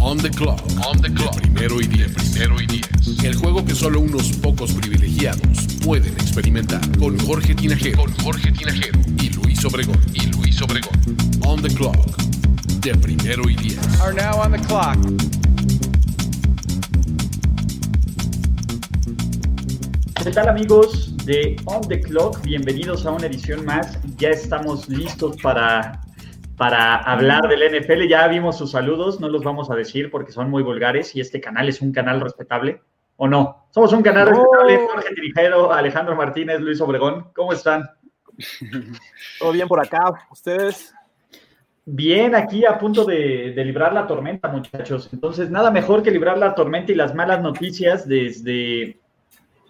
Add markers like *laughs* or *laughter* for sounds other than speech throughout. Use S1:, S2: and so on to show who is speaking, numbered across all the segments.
S1: On the clock. On the clock. De primero y diez. Primero y diez. El juego que solo unos pocos privilegiados pueden experimentar. Con Jorge Tinajero. Con Jorge Tinajero. Y Luis Obregón. Y Luis Obregón. On the clock. De primero y diez.
S2: Are now on the clock.
S3: ¿Qué tal amigos de On the Clock? Bienvenidos a una edición más. Ya estamos listos para, para hablar del NFL. Ya vimos sus saludos, no los vamos a decir porque son muy vulgares y este canal es un canal respetable. ¿O no? Somos un canal respetable. Jorge Tirijero, Alejandro Martínez, Luis Obregón. ¿Cómo están? *laughs*
S4: Todo bien por acá. ¿Ustedes?
S3: Bien, aquí a punto de, de, librar la tormenta, muchachos. Entonces, nada mejor que librar la tormenta y las malas noticias desde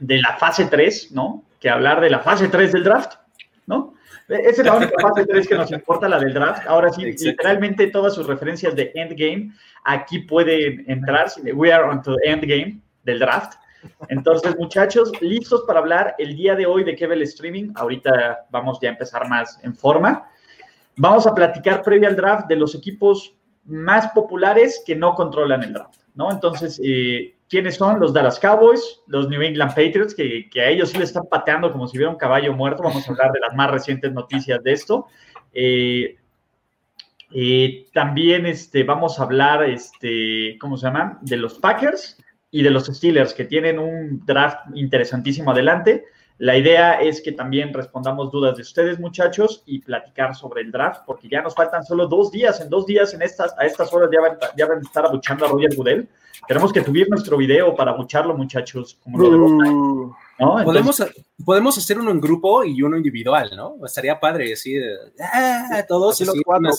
S3: de la fase 3, ¿no? Que hablar de la fase 3 del draft, ¿no? Esa es la única *laughs* fase 3 que nos importa, la del draft. Ahora sí, Exacto. literalmente todas sus referencias de endgame aquí pueden entrar. We are on to endgame del draft. Entonces, muchachos, listos para hablar el día de hoy de qué el streaming. Ahorita vamos ya a empezar más en forma. Vamos a platicar previo al draft de los equipos más populares que no controlan el draft, ¿no? Entonces, eh, ¿quiénes son? Los Dallas Cowboys, los New England Patriots, que, a ellos sí le están pateando como si hubiera un caballo muerto. Vamos a hablar de las más recientes noticias de esto. Eh, eh, también este, vamos a hablar, este, ¿cómo se llama? De los Packers y de los Steelers, que tienen un draft interesantísimo adelante. La idea es que también respondamos dudas de ustedes, muchachos, y platicar sobre el draft, porque ya nos faltan solo dos días. En dos días, en estas, a estas horas, ya van, ya van a estar abuchando a Roger Goodell. Tenemos que subir nuestro video para abucharlo, muchachos. Como lo
S5: uh, ¿no? Entonces, ¿Podemos, podemos hacer uno en grupo y uno individual, ¿no? Estaría padre, así, ah, todos.
S4: Los cuatro.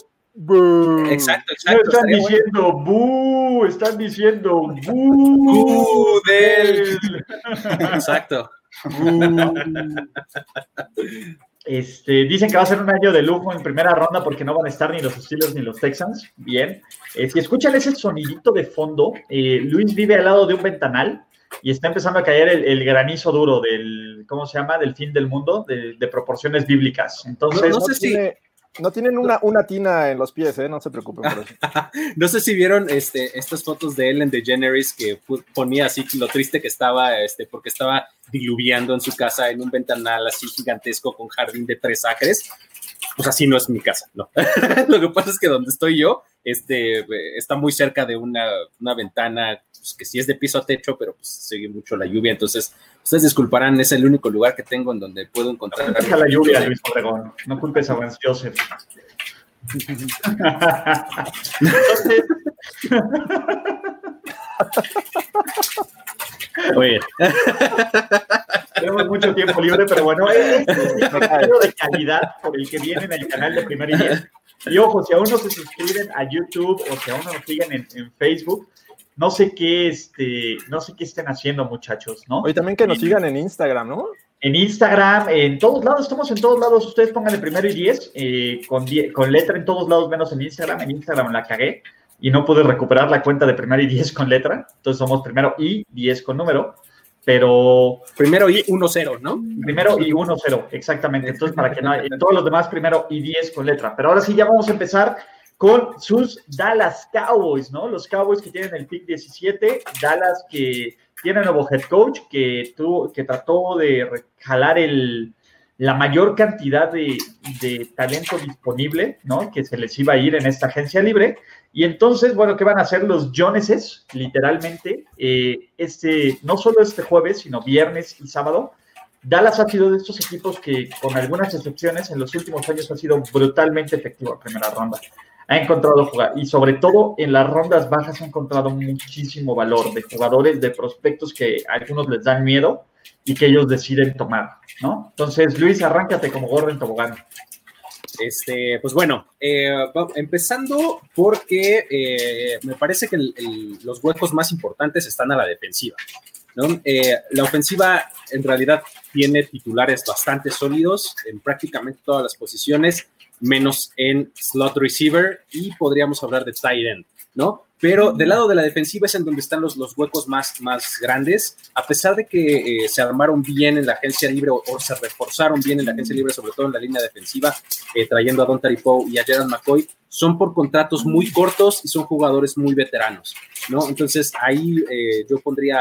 S5: Exacto, exacto.
S3: Están diciendo bu, están diciendo *laughs* bu
S5: del. *laughs* Exacto.
S3: Este, dicen que va a ser un año de lujo en primera ronda porque no van a estar ni los Steelers ni los Texans. Bien. Eh, si escuchan ese sonidito de fondo, eh, Luis vive al lado de un ventanal y está empezando a caer el, el, granizo duro del, ¿cómo se llama? Del fin del mundo, de, de proporciones bíblicas. Entonces,
S4: no, no sé si... No tienen una, una tina en los pies, ¿eh? no se preocupen por eso. *laughs*
S5: no sé si vieron este, estas fotos de Ellen DeGeneres que ponía así lo triste que estaba, este, porque estaba diluviando en su casa en un ventanal así gigantesco con jardín de tres acres. Pues así no es mi casa, ¿no? *laughs* lo que pasa es que donde estoy yo este, está muy cerca de una, una ventana pues, que sí es de piso a techo, pero pues sigue mucho la lluvia, entonces ustedes disculparán, es el único lugar que tengo en donde puedo encontrar.
S3: No la lluvia, Luis Obregón. No culpes a Vance Joseph. Entonces. *laughs* *laughs*
S5: Oye.
S3: Tenemos mucho tiempo libre, pero bueno, es un de calidad por el que vienen al canal de Primer y Diez. Y ojo, si aún no se suscriben a YouTube o si aún no nos siguen en, en Facebook, no sé qué, este, no sé qué estén haciendo, muchachos, ¿no?
S4: Oye, también que nos sigan en Instagram, ¿no?
S3: En Instagram, en todos lados, estamos en todos lados. Ustedes pongan el primero y diez, eh, con, die con letra en todos lados, menos en Instagram. En Instagram la cagué y no pude recuperar la cuenta de primero y diez con letra. Entonces somos primero y diez con número. Pero.
S5: Primero y 1-0, ¿no?
S3: Primero y 1-0, exactamente. Entonces, para que no. En todos los demás, primero y 10 con letra. Pero ahora sí, ya vamos a empezar con sus Dallas Cowboys, ¿no? Los Cowboys que tienen el pick 17, Dallas que tiene nuevo head coach, que, tuvo, que trató de jalar el, la mayor cantidad de, de, talento disponible, ¿no? Que se les iba a ir en esta agencia libre. Y entonces, bueno, ¿qué van a hacer los Joneses? Literalmente, eh, este, no solo este jueves, sino viernes y sábado. Dallas ha sido de estos equipos que, con algunas excepciones, en los últimos años ha sido brutalmente efectivo en primera ronda ha encontrado jugar y sobre todo en las rondas bajas ha encontrado muchísimo valor de jugadores, de prospectos que a algunos les dan miedo y que ellos deciden tomar, ¿no? Entonces, Luis, arráncate como gorro en tobogán.
S5: Este, pues bueno, eh, empezando porque eh, me parece que los huecos más importantes están a la defensiva. Eh, la ofensiva en realidad tiene titulares bastante sólidos en prácticamente todas las posiciones, menos en slot receiver y podríamos hablar de tight end, ¿no? Pero del lado de la defensiva es en donde están los, huecos más, grandes. A pesar de que eh, se armaron bien en la agencia libre o, se reforzaron bien en la agencia libre, sobre todo en la línea defensiva, eh, trayendo a Don Poe y a Gerald McCoy, son por contratos muy cortos y son jugadores muy veteranos, ¿no? Entonces ahí eh, yo pondría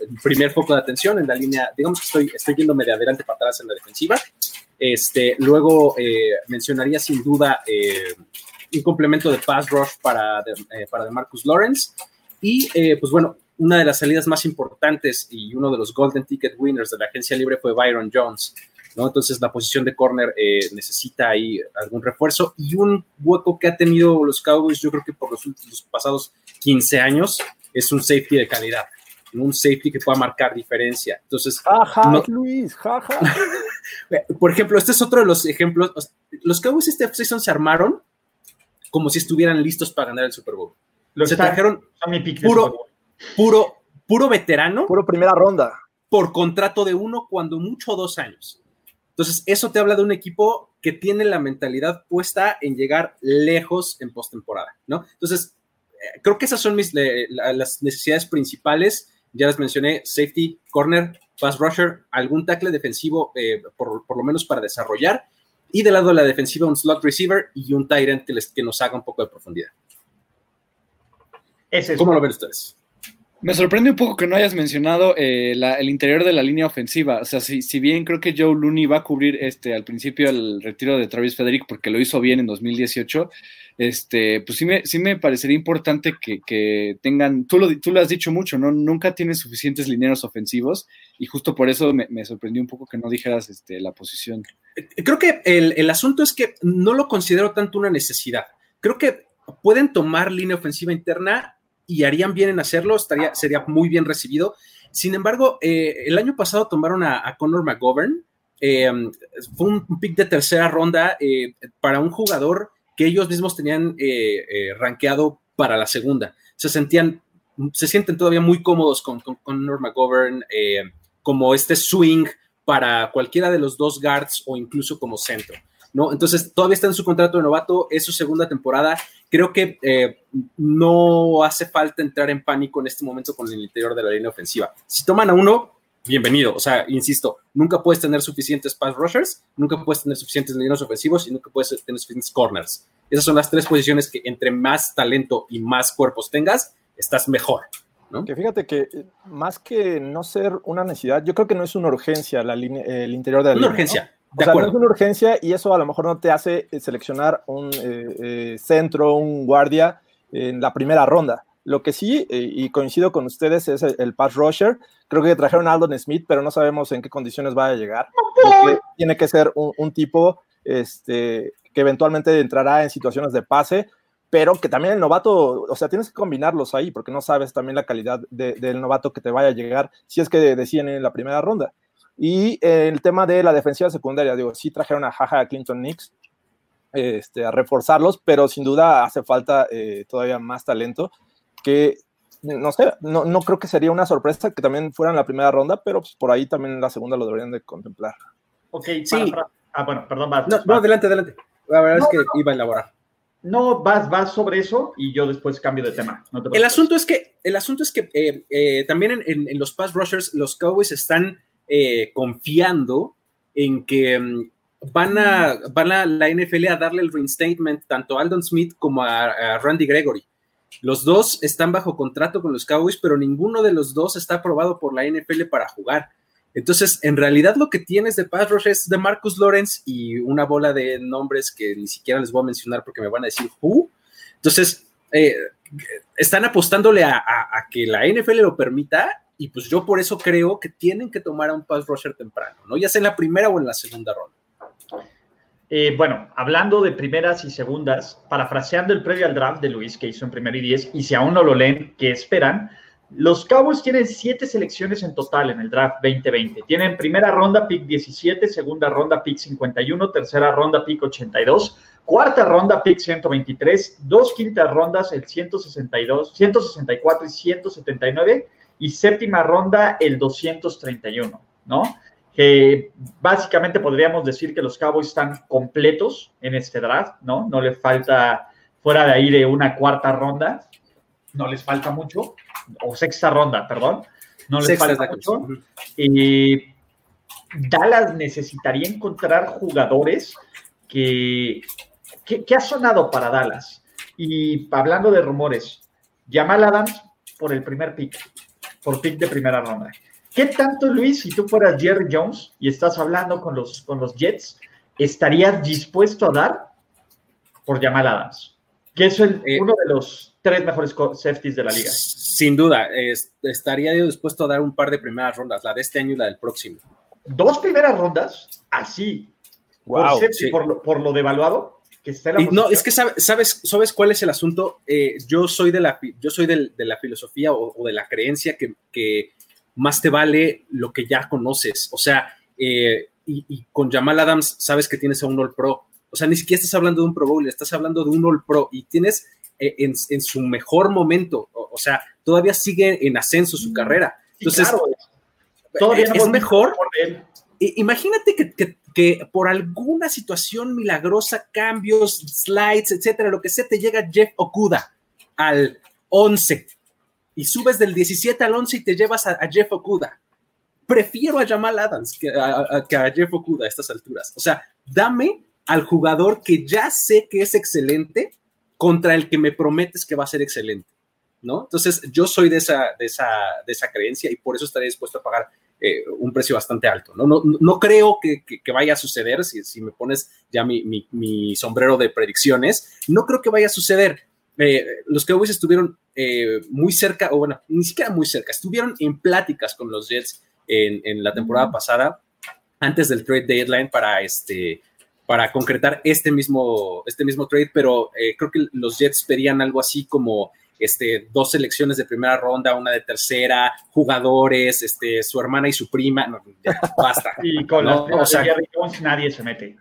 S5: el primer foco de atención en la línea, digamos que estoy, estoy yéndome de adelante para atrás en la defensiva. Este, luego mencionaría sin duda un complemento de pass rush para, de, para de Marcus Lawrence y pues bueno, una de las salidas más importantes y uno de los golden ticket winners de la agencia libre fue Byron Jones. ¿no? Entonces la posición de corner eh, necesita ahí algún refuerzo y un hueco que ha tenido los Cowboys, yo creo que por los últimos pasados 15 años, es un safety de calidad, un safety que pueda marcar diferencia. Entonces,
S4: jaja, no, Luis, jaja. *laughs*
S5: por ejemplo, este es otro de los ejemplos. Los Cowboys este season se armaron como si estuvieran listos para ganar el Super Bowl.
S3: Los
S5: se trajeron puro, puro, puro veterano.
S4: Puro primera ronda.
S5: Por contrato de uno, cuando mucho dos años. Entonces, eso te habla de un equipo que tiene la mentalidad puesta en llegar lejos en postemporada, ¿no? Entonces, eh, creo que esas son mis, las necesidades principales. Ya les mencioné, safety, corner, pass rusher, algún tackle defensivo, eh, por, por, lo menos para desarrollar. Y del lado de la defensiva, un slot receiver y un tight end que, les, que nos haga un poco de profundidad.
S3: Ese es
S5: ¿Cómo lo ven ustedes?
S6: Me sorprende un poco que no hayas mencionado eh, el interior de la línea ofensiva. O sea, si, si, bien creo que Joe Looney va a cubrir este al principio el retiro de Travis Frederick porque lo hizo bien en 2018, este, pues sí me, sí me parecería importante que, que tengan, tú lo, tú lo has dicho mucho, ¿no? Nunca tienen suficientes lineros ofensivos y justo por eso me, me sorprendió un poco que no dijeras este, la posición.
S5: Creo que el, el asunto es que no lo considero tanto una necesidad. Creo que pueden tomar línea ofensiva interna y harían bien en hacerlo, estaría, sería muy bien recibido. Sin embargo, eh, el año pasado tomaron a, a Connor McGovern, eh, fue un pick de tercera ronda eh, para un jugador que ellos mismos tenían rankeado para la segunda. Se sentían, se sienten todavía muy cómodos con, con, con Connor McGovern como este swing para cualquiera de los dos guards o incluso como centro. ¿No? Entonces, todavía está en su contrato de novato, es su segunda temporada. Creo que eh, no hace falta entrar en pánico en este momento con el interior de la línea ofensiva. Si toman a uno, bienvenido. O sea, insisto, nunca puedes tener suficientes pass rushers, nunca puedes tener suficientes líneas ofensivos y nunca puedes tener suficientes corners. Esas son las tres posiciones que entre más talento y más cuerpos tengas, estás mejor. ¿no?
S4: Que fíjate que eh, más que no ser una necesidad, yo creo que no es una urgencia la el interior de la
S5: una
S4: línea.
S5: urgencia.
S4: ¿No? O sea, no es una urgencia y eso a lo mejor no te hace seleccionar un eh, eh, centro, un guardia en la primera ronda. Lo que sí, eh, y coincido con ustedes, es el, el, pass rusher. Creo que trajeron a Aldon Smith, pero no sabemos en qué condiciones va a llegar. Porque tiene que ser un, un tipo este, que eventualmente entrará en situaciones de pase, pero que también el novato, o sea, tienes que combinarlos ahí, porque no sabes también la calidad de, del novato que te vaya a llegar si es que deciden en la primera ronda. Y eh, el tema de la defensiva secundaria, digo, sí trajeron a Jaja a Clinton Nix este, a reforzarlos, pero sin duda hace falta eh, todavía más talento que no sé, no, no, creo que sería una sorpresa que también fuera en la primera ronda, pero pues, por ahí también en la segunda lo deberían de contemplar.
S3: Ok, sí. Para, ah, bueno, perdón, vas,
S5: no, no, adelante, adelante. La verdad no, es que no, iba a elaborar.
S3: No, vas, vas sobre eso y yo después cambio de tema.
S5: el asunto es que, el asunto es que eh, eh, también en, en, en, los pass rushers, los Cowboys están eh, confiando en que um, van a, van a la NFL a darle el reinstatement tanto a Aldon Smith como a, Randy Gregory. Los dos están bajo contrato con los Cowboys, pero ninguno de los dos está aprobado por la NFL para jugar. Entonces, en realidad lo que tienes de pass rush es de Marcus Lawrence y una bola de nombres que ni siquiera les voy a mencionar porque me van a decir who. Entonces, eh, están apostándole a, que la NFL lo permita y pues yo por eso creo que tienen que tomar a un pass rusher temprano, ¿no? Ya sea en la primera o en la segunda ronda.
S3: Eh, bueno, hablando de primeras y segundas, parafraseando el previo al draft de Luis que hizo en primero y diez, y si aún no lo leen, ¿qué esperan? Los Cowboys tienen siete selecciones en total en el draft 2020. Tienen primera ronda pick 17, segunda ronda pick 51, tercera ronda pick 82, cuarta ronda pick 123, dos quintas rondas el 162, 164 y 179 y séptima ronda el 231, ¿no? Que básicamente podríamos decir que los Cowboys están completos en este draft, ¿no? No le falta, fuera de ahí de una cuarta ronda, no les falta mucho, o sexta ronda, perdón, no les
S5: Sexta
S3: falta mucho. Eh, Dallas necesitaría encontrar jugadores que, que, que ha sonado para Dallas. Y hablando de rumores, Jamal Adams por el primer pick, por pick de primera ronda. ¿Qué tanto, Luis, si tú fueras Jerry Jones y estás hablando con los, con los Jets, estarías dispuesto a dar por Jamal Adams? Que es el-
S5: Eh,
S3: uno de los tres mejores safeties de la liga.
S5: Sin duda, es- estaría yo dispuesto a dar un par de primeras rondas, la de este año y la del próximo.
S3: Dos primeras rondas, así, por, safety,
S5: sí.
S3: por, lo, por lo devaluado que está la
S5: Y no, es que sabe- sabes, sabes cuál es el asunto. Eh, yo soy de la, yo soy del- de la filosofía o, o de la creencia que, que más te vale lo que ya conoces. O sea, eh, y, y con Jamal Adams sabes que tienes a un All Pro. O sea, ni siquiera estás hablando de un Pro Bowl, estás hablando de un All Pro y tienes eh, en, en su mejor momento. O, o sea, todavía sigue en ascenso su carrera.
S3: Sí,
S5: Entonces,
S3: claro, todavía
S5: es- mejor Imagínate que, que- que por alguna situación milagrosa, cambios, slides, etcétera, lo que sea, te llega Jeff Okuda al 11 y subes del 17 al 11 y te llevas a, Jeff Okuda. Prefiero a Jamal Adams que a, a- que a Jeff Okuda a estas alturas. O sea, dame al jugador que ya sé que es excelente contra el que me prometes que va a ser excelente. ¿No? Entonces, yo soy de esa, de esa, de esa creencia y por eso estaré dispuesto a pagar eh, un precio bastante alto. No, no, no creo que, que- que vaya a suceder, si, si me pones ya mi, mi- mi sombrero de predicciones, no creo que vaya a suceder. Eh, los Cowboys estuvieron eh, muy cerca, o bueno, ni siquiera muy cerca, estuvieron en pláticas con los Jets en, en la temporada pasada, antes del trade deadline, para, este, para concretar este mismo, este mismo trade, pero creo que los Jets pedían algo así como este, dos selecciones de primera ronda, una de tercera, jugadores, este, su hermana y su prima, no, ya, basta. *laughs*
S3: Y con
S5: No,
S3: las
S5: o sea-
S3: de Jerry Jones nadie se mete.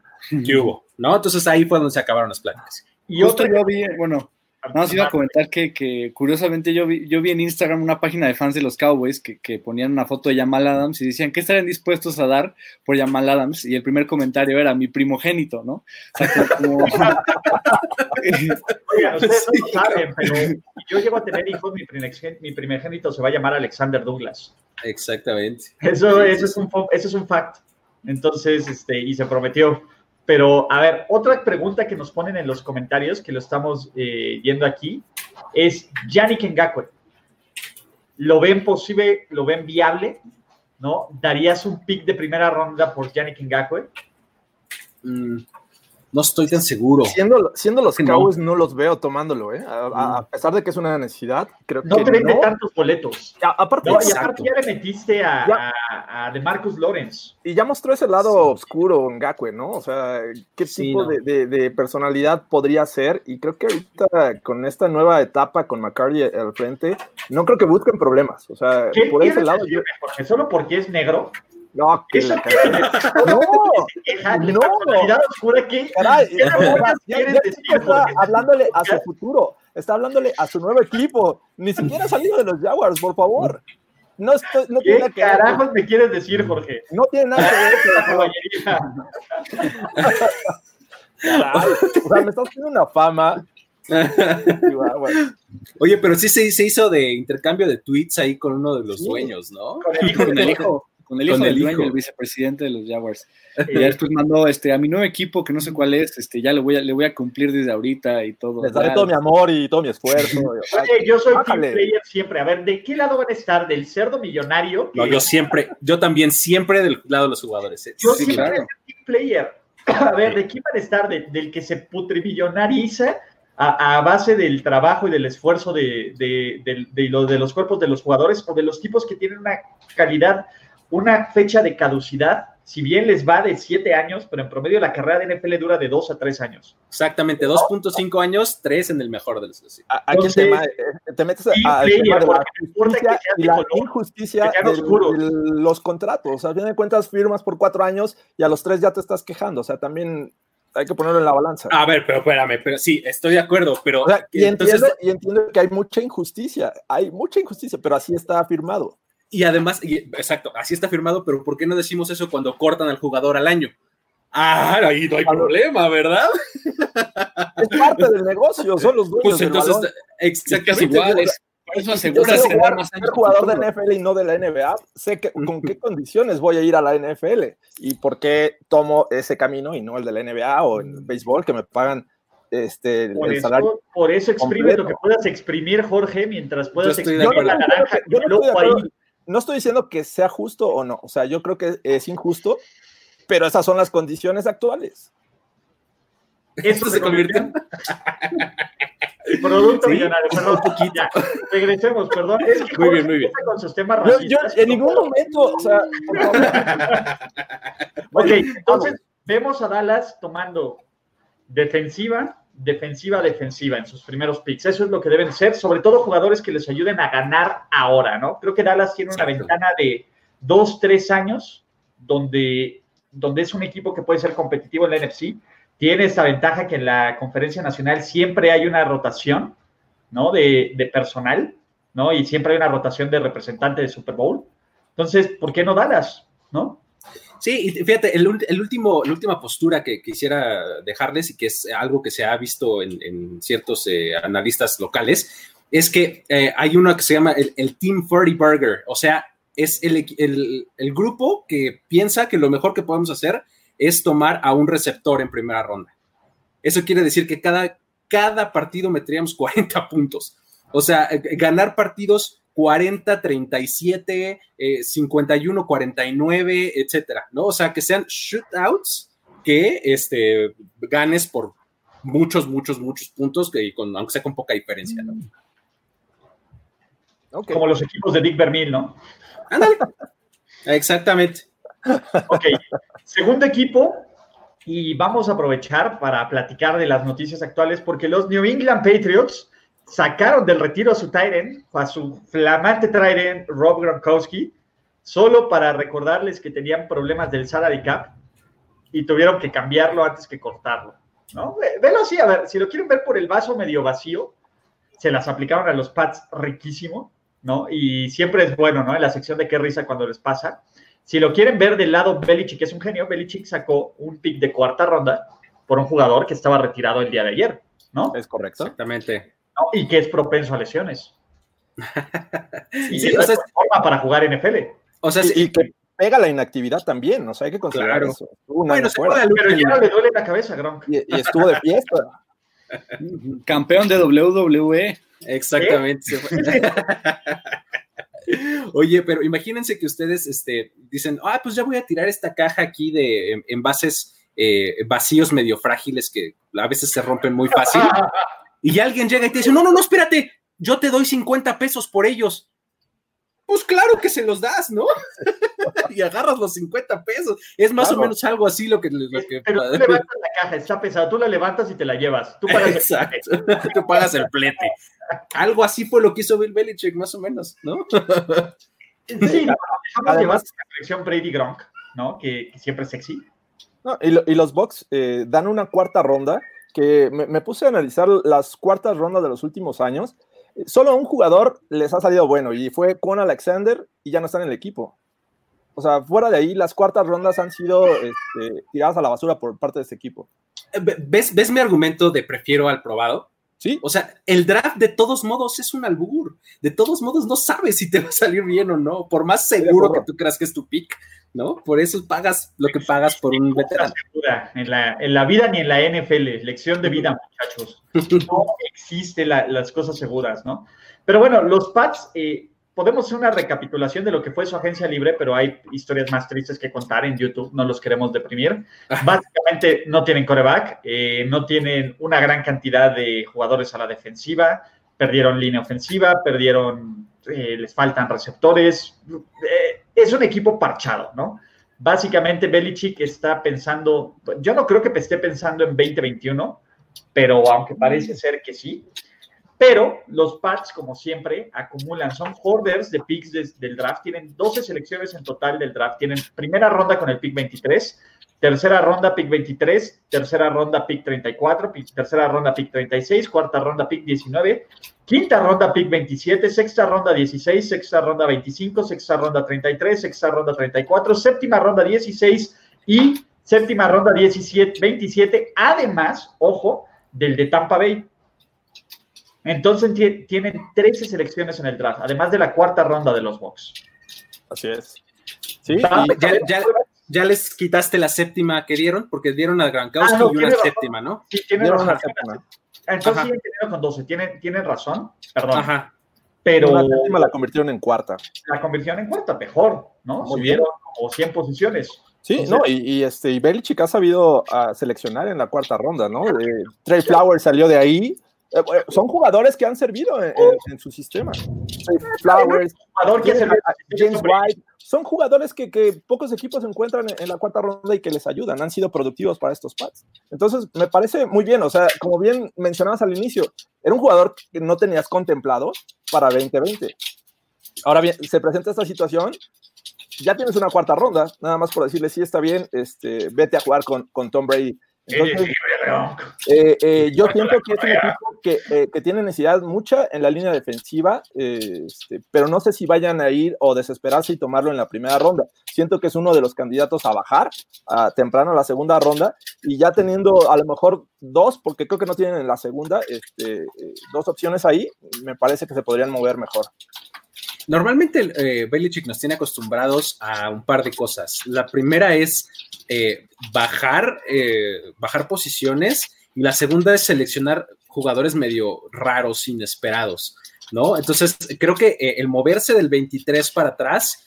S5: ¿Qué hubo? ¿No? Entonces ahí fue donde se acabaron las pláticas.
S3: Y
S6: Justo
S3: otra
S6: yo vi, bueno, nada más iba a comentar que, que curiosamente yo vi, yo vi en Instagram una página de fans de los Cowboys que, que ponían una foto de Jamal Adams y decían, ¿qué estarían dispuestos a dar por Jamal Adams? Y el primer comentario era mi primogénito, ¿no? O sea, como- *laughs*
S3: Oigan, ustedes
S5: Sí,
S3: no lo saben, pero yo llego a tener hijos, mi, mi primogénito se va a llamar Alexander Douglas.
S5: Exactamente.
S3: Eso, eso, es un, eso es un fact. Entonces, este, y se prometió. Pero, a ver, otra pregunta que nos ponen en los comentarios, que lo estamos eh, yendo aquí, es Yannick Ngakwe. ¿Lo ven posible, lo ven viable? ¿No? ¿Darías un pick de primera ronda por Yannick Ngakwe?
S5: Mm, no estoy tan seguro.
S4: Siendo, siendo los
S5: Sí, no.
S4: Cowboys, no. los veo tomándolo, ¿eh? A, a- a pesar de que es una necesidad, creo
S3: No
S4: que
S3: te vende
S4: no.
S3: tantos boletos.
S4: A- aparte,
S3: No, y aparte ya le metiste a,
S4: Ya.
S3: a, a DeMarcus Lawrence.
S4: Y ya mostró ese lado oscuro en Gakwe, ¿no? O sea, qué
S5: Sí,
S4: tipo
S5: no.
S4: de, de- de personalidad podría ser. Y creo que ahorita con esta nueva etapa con McCarthy al frente, no creo que busquen problemas. O sea,
S3: ¿Qué
S4: por ese lado, yo.
S3: ¿Solo porque es negro?
S4: No, que la. No, No.
S3: personalidad oscura que
S4: caray,
S3: ¿Qué
S4: o sea,
S3: demonios
S4: ya-
S3: quieres
S4: ya
S3: decir,
S4: está hablándole a su futuro, está hablándole a su nuevo equipo. Ni siquiera ha salido de los Jaguars, por favor. No, estoy, no tiene
S3: ¿Qué
S4: nada que ver.
S3: carajos me quieres decir, Jorge?
S4: No tiene nada que ver.
S3: La.
S4: Caray, o sea, me estás haciendo una fama.
S5: Oye, pero sí se, se hizo de intercambio de tweets ahí con uno de los
S4: Sí.
S5: dueños, ¿no?
S3: Con el hijo
S6: con el hijo, con el hijo
S5: Con
S6: del
S5: el
S6: dueño,
S5: hijo.
S6: el vicepresidente de los Jaguars. *laughs* Y ya después mandó este, a mi nuevo equipo, que no sé cuál es, este, ya le voy a, le voy a cumplir desde ahorita y todo.
S4: Les daré todo mi amor y todo mi esfuerzo. *laughs*
S3: Oye, yo soy team player siempre. A ver, ¿de qué lado van a estar? ¿Del cerdo millonario?
S5: No, yo siempre, yo también siempre del lado de los jugadores. ¿eh?
S3: Yo
S5: Sí,
S3: siempre
S5: claro.
S3: soy team player. *clears throat* A ver, ¿de qué van a estar? ¿De- ¿Del que se putrimillonariza a, a base del trabajo y del esfuerzo de, de, de- de lo- de los cuerpos de los jugadores o de los tipos que tienen una calidad, una fecha de caducidad? Si bien les va de siete años, pero en promedio la carrera de NFL dura de dos a tres años.
S5: Exactamente, 2.5 años, 3 en el mejor de los.
S4: Aquí el tema, eh, te metes a-
S3: team
S4: al
S3: player,
S4: tema de la
S3: porque no importa que
S4: justicia
S3: seas
S4: y la
S3: color,
S4: injusticia de los contratos. O sea, a fin de cuentas, firmas por cuatro años y a los tres ya te estás quejando. O sea, también hay que ponerlo en la balanza.
S5: A ver, pero espérame, pero sí, estoy de acuerdo, pero
S4: O sea, y,
S5: entonces,
S4: entiendo, y entiendo que hay mucha injusticia, hay mucha injusticia, pero así está afirmado.
S5: Y además, y- exacto, así está firmado, pero ¿por qué no decimos eso cuando cortan al jugador al año? Ah, ahí no hay problema, ¿verdad?
S4: Es parte del negocio, son los dueños
S5: Pues
S4: del
S5: entonces,
S4: balón.
S5: exactamente.
S6: Es igual, es- por eso
S4: Yo
S6: aseguras
S4: sé
S6: tener
S4: jugar-
S6: más
S4: ser jugador de NFL y no de la NBA, sé que, con qué condiciones voy a ir a la NFL y por qué tomo ese camino y no el de la NBA o en el béisbol que me pagan este,
S3: Por
S4: el
S3: eso, por eso exprime
S4: completo.
S3: lo que puedas exprimir, Jorge, mientras puedas
S5: Yo
S3: exprimir la naranja.
S4: Yo no
S3: que
S4: estoy de
S3: luego
S4: acuerdo.
S3: ahí-
S4: No estoy diciendo que sea justo o no, o sea, yo creo que es injusto, pero esas son las condiciones actuales.
S3: Eso
S5: se convirtió.
S3: Producto
S5: Sí,
S3: millonario, perdón. Ya, regresemos, perdón. Es que
S5: Muy bien, muy bien.
S3: con sus temas
S4: Yo, yo
S3: racistas.
S4: en ningún momento, o sea.
S3: Ok, entonces vemos a Dallas tomando defensiva, defensiva, defensiva en sus primeros picks. Eso es lo que deben ser, sobre todo jugadores que les ayuden a ganar ahora, ¿no? Creo que Dallas tiene una
S5: Exacto.
S3: ventana de dos, tres años donde, donde es un equipo que puede ser competitivo en la NFC. Tiene esta ventaja que en la conferencia nacional siempre hay una rotación, ¿no? De, de personal, ¿no? Y siempre hay una rotación de representante de Super Bowl. Entonces, ¿por qué no Dallas, no?
S5: Sí, y fíjate, el, el último, la última postura que quisiera dejarles y que es algo que se ha visto en, en ciertos eh, analistas locales, es que eh, hay uno que se llama el, el Team 30 Burger, o sea, es el- el grupo que piensa que lo mejor que podemos hacer es tomar a un receptor en primera ronda. Eso quiere decir que cada, cada partido meteríamos 40 puntos. O sea, eh, ganar partidos 40, 37, eh, 51, 49, etcétera, ¿no? O sea, que sean shootouts que este, ganes por muchos, muchos, muchos puntos, que, y con, aunque sea con poca diferencia, ¿no?
S4: Ok.
S3: Como los equipos de Dick Vermeil, ¿no?
S5: Ándale. Exactamente.
S3: Ok, segundo equipo, y vamos a aprovechar para platicar de las noticias actuales, porque los New England Patriots sacaron del retiro a su Tyrant, a su flamante Tyrant, Rob Gronkowski, solo para recordarles que tenían problemas del salary cap y tuvieron que cambiarlo antes que cortarlo. ¿no? Ve- Velo así, a ver, si lo quieren ver por el vaso medio vacío, se las aplicaron a los Pats riquísimo, ¿no? Y siempre es bueno, ¿no? En la sección de qué risa cuando les pasa. Si lo quieren ver del lado Belichick, que es un genio, Belichick sacó un pick de cuarta ronda por un jugador que estaba retirado el día de ayer, ¿no?
S4: Es correcto.
S5: Exactamente.
S3: ¿No? Y que es propenso a lesiones. *laughs* Y
S5: Sí, o sea,
S3: es forma para jugar NFL.
S5: O sea,
S4: Y,
S5: sí,
S4: y que pega la inactividad también, o sea, hay que considerar
S5: Claro.
S4: eso.
S5: Bueno, se el
S3: Pero ya no le duele la cabeza, Gronk.
S4: y, y estuvo de fiesta. *laughs*
S6: Campeón de WWE.
S5: Exactamente. fue. *laughs* Oye, pero imagínense que ustedes este, dicen, ah, pues ya voy a tirar esta caja aquí de envases eh, vacíos medio frágiles que a veces se rompen muy fácil. Y alguien llega y te dice, no, no, no, espérate, yo te doy 50 pesos por ellos. Pues claro que se los das, ¿no? *laughs* y agarras los 50 pesos. Es más
S4: Claro.
S5: o menos algo así lo que... Lo que
S3: Pero tú levantas la caja, está pesado, tú la levantas y te la llevas. Tú pagas el
S5: Exacto. *laughs* Tú pagas el plete. Algo así fue lo que hizo Bill Belichick, más o menos, ¿no?
S3: Sí, *laughs* dejamos llevar la colección Brady Gronk, ¿no? Que, que siempre es sexy.
S4: No, y, lo- y los Bucks eh, dan una cuarta ronda que me, me puse a analizar las cuartas rondas de los últimos años. Eh, Solo a un jugador les ha salido bueno y fue con Alexander y ya no está en el equipo. O sea, fuera de ahí, las cuartas rondas han sido este, tiradas a la basura por parte de este equipo.
S5: ¿Ves, ¿Ves mi argumento de prefiero al probado?
S4: Sí,
S5: O sea, el draft de todos modos es un albur. De todos modos no sabes si te va a salir bien o no, por más seguro que tú creas que es tu pick, ¿no? Por eso pagas lo que pagas por un veterano.
S3: En la, en la vida ni en la NFL. Lección de vida, muchachos. No existe la- las cosas seguras, ¿no? Pero bueno, los Pats, eh, podemos hacer una recapitulación de lo que fue su agencia libre, pero hay historias más tristes que contar en YouTube, no los queremos deprimir. Básicamente no tienen coreback, eh, no tienen una gran cantidad de jugadores a la defensiva, perdieron línea ofensiva, perdieron, eh, les faltan receptores. Eh, es un equipo parchado, ¿no? Básicamente Belichick está pensando, yo no creo que esté pensando en 2021, pero aunque parece ser que sí. Pero los Pats, como siempre, acumulan, son hoarders de picks des- del draft, tienen 12 selecciones en total del draft, tienen primera ronda con el pick 23, tercera ronda pick 23, tercera ronda pick 34, pick- tercera ronda pick 36, cuarta ronda pick 19, quinta ronda pick 27, sexta ronda 16, sexta ronda 25, sexta ronda 33, sexta ronda 34, séptima ronda 16 y séptima ronda 17, 27, además, ojo, del de Tampa Bay. Entonces tie- tienen 13 selecciones en el draft, además de la cuarta ronda de los Bucks.
S4: Así es. Sí,
S3: Ah,
S5: ya- ya les quitaste la séptima que dieron, porque dieron a Gronkowski
S3: Ah, no,
S5: y una
S3: razón.
S5: séptima, ¿no?
S3: Sí, tienen
S4: dieron
S3: razón.
S4: una séptima.
S3: Entonces
S5: Ajá.
S3: siguen teniendo con 12, tienen, tienen razón, perdón,
S5: Ajá.
S3: pero
S4: Una séptima la convirtieron en cuarta.
S3: la convirtieron en cuarta, mejor, ¿no? Subieron como 100 posiciones.
S4: Sí,
S3: Entonces-
S4: no, y, y, este, y Belichick ha sabido ah, seleccionar en la cuarta ronda, ¿no? Eh, Trey Flowers salió de ahí. Eh, son jugadores que han servido en, en- en su sistema. Flowers,
S3: Jugador que se
S4: James White, son jugadores que, que pocos equipos encuentran en, en la cuarta ronda y que les ayudan, han sido productivos para estos Pats. Entonces, me parece muy bien, o sea, como bien mencionabas al inicio, era un jugador que no tenías contemplado para 2020. Ahora bien, se presenta esta situación, ya tienes una cuarta ronda, nada más por decirle, sí, está bien, este, vete a jugar con, con Tom Brady. Entonces, eh, eh, yo siento que es un equipo que, eh, que tiene necesidad mucha en la línea defensiva, eh, este, pero no sé si vayan a ir o desesperarse y tomarlo en la primera ronda. Siento que es uno de los candidatos a bajar a temprano a la segunda ronda y ya teniendo a lo mejor dos, porque creo que no tienen en la segunda, este, eh, dos opciones ahí, me parece que se podrían mover mejor.
S5: Normalmente eh, Belichick nos tiene acostumbrados a un par de cosas. La primera es eh, bajar, eh, bajar posiciones y la segunda es seleccionar jugadores medio raros, inesperados, ¿no? Entonces, creo que eh, el moverse del 23 para atrás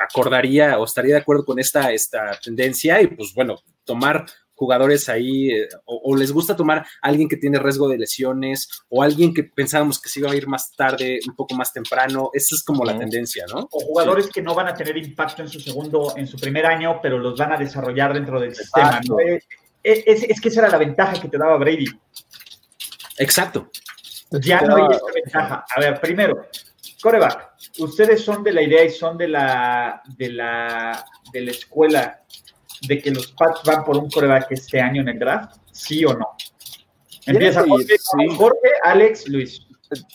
S5: acordaría o estaría de acuerdo con esta, esta tendencia y pues bueno, tomar jugadores ahí, eh, o, o, les gusta tomar a alguien que tiene riesgo de lesiones, o alguien que pensábamos que se iba a ir más tarde, un poco más temprano. Esa es como la tendencia, ¿no?
S3: O jugadores sí. que no van a tener impacto en su segundo, en su primer año, pero los van a desarrollar dentro del sistema. ¿no? Es, es, es, que esa era la ventaja que te daba Brady.
S5: Exacto.
S3: Ya no hay esa ventaja. A ver, primero, coreback. Ustedes son de la idea y son de la, de la, de la escuela de que los Pats van por un coreback este año en el draft, ¿sí o no? Empieza Jorge, sí. Jorge, Alex, Luis.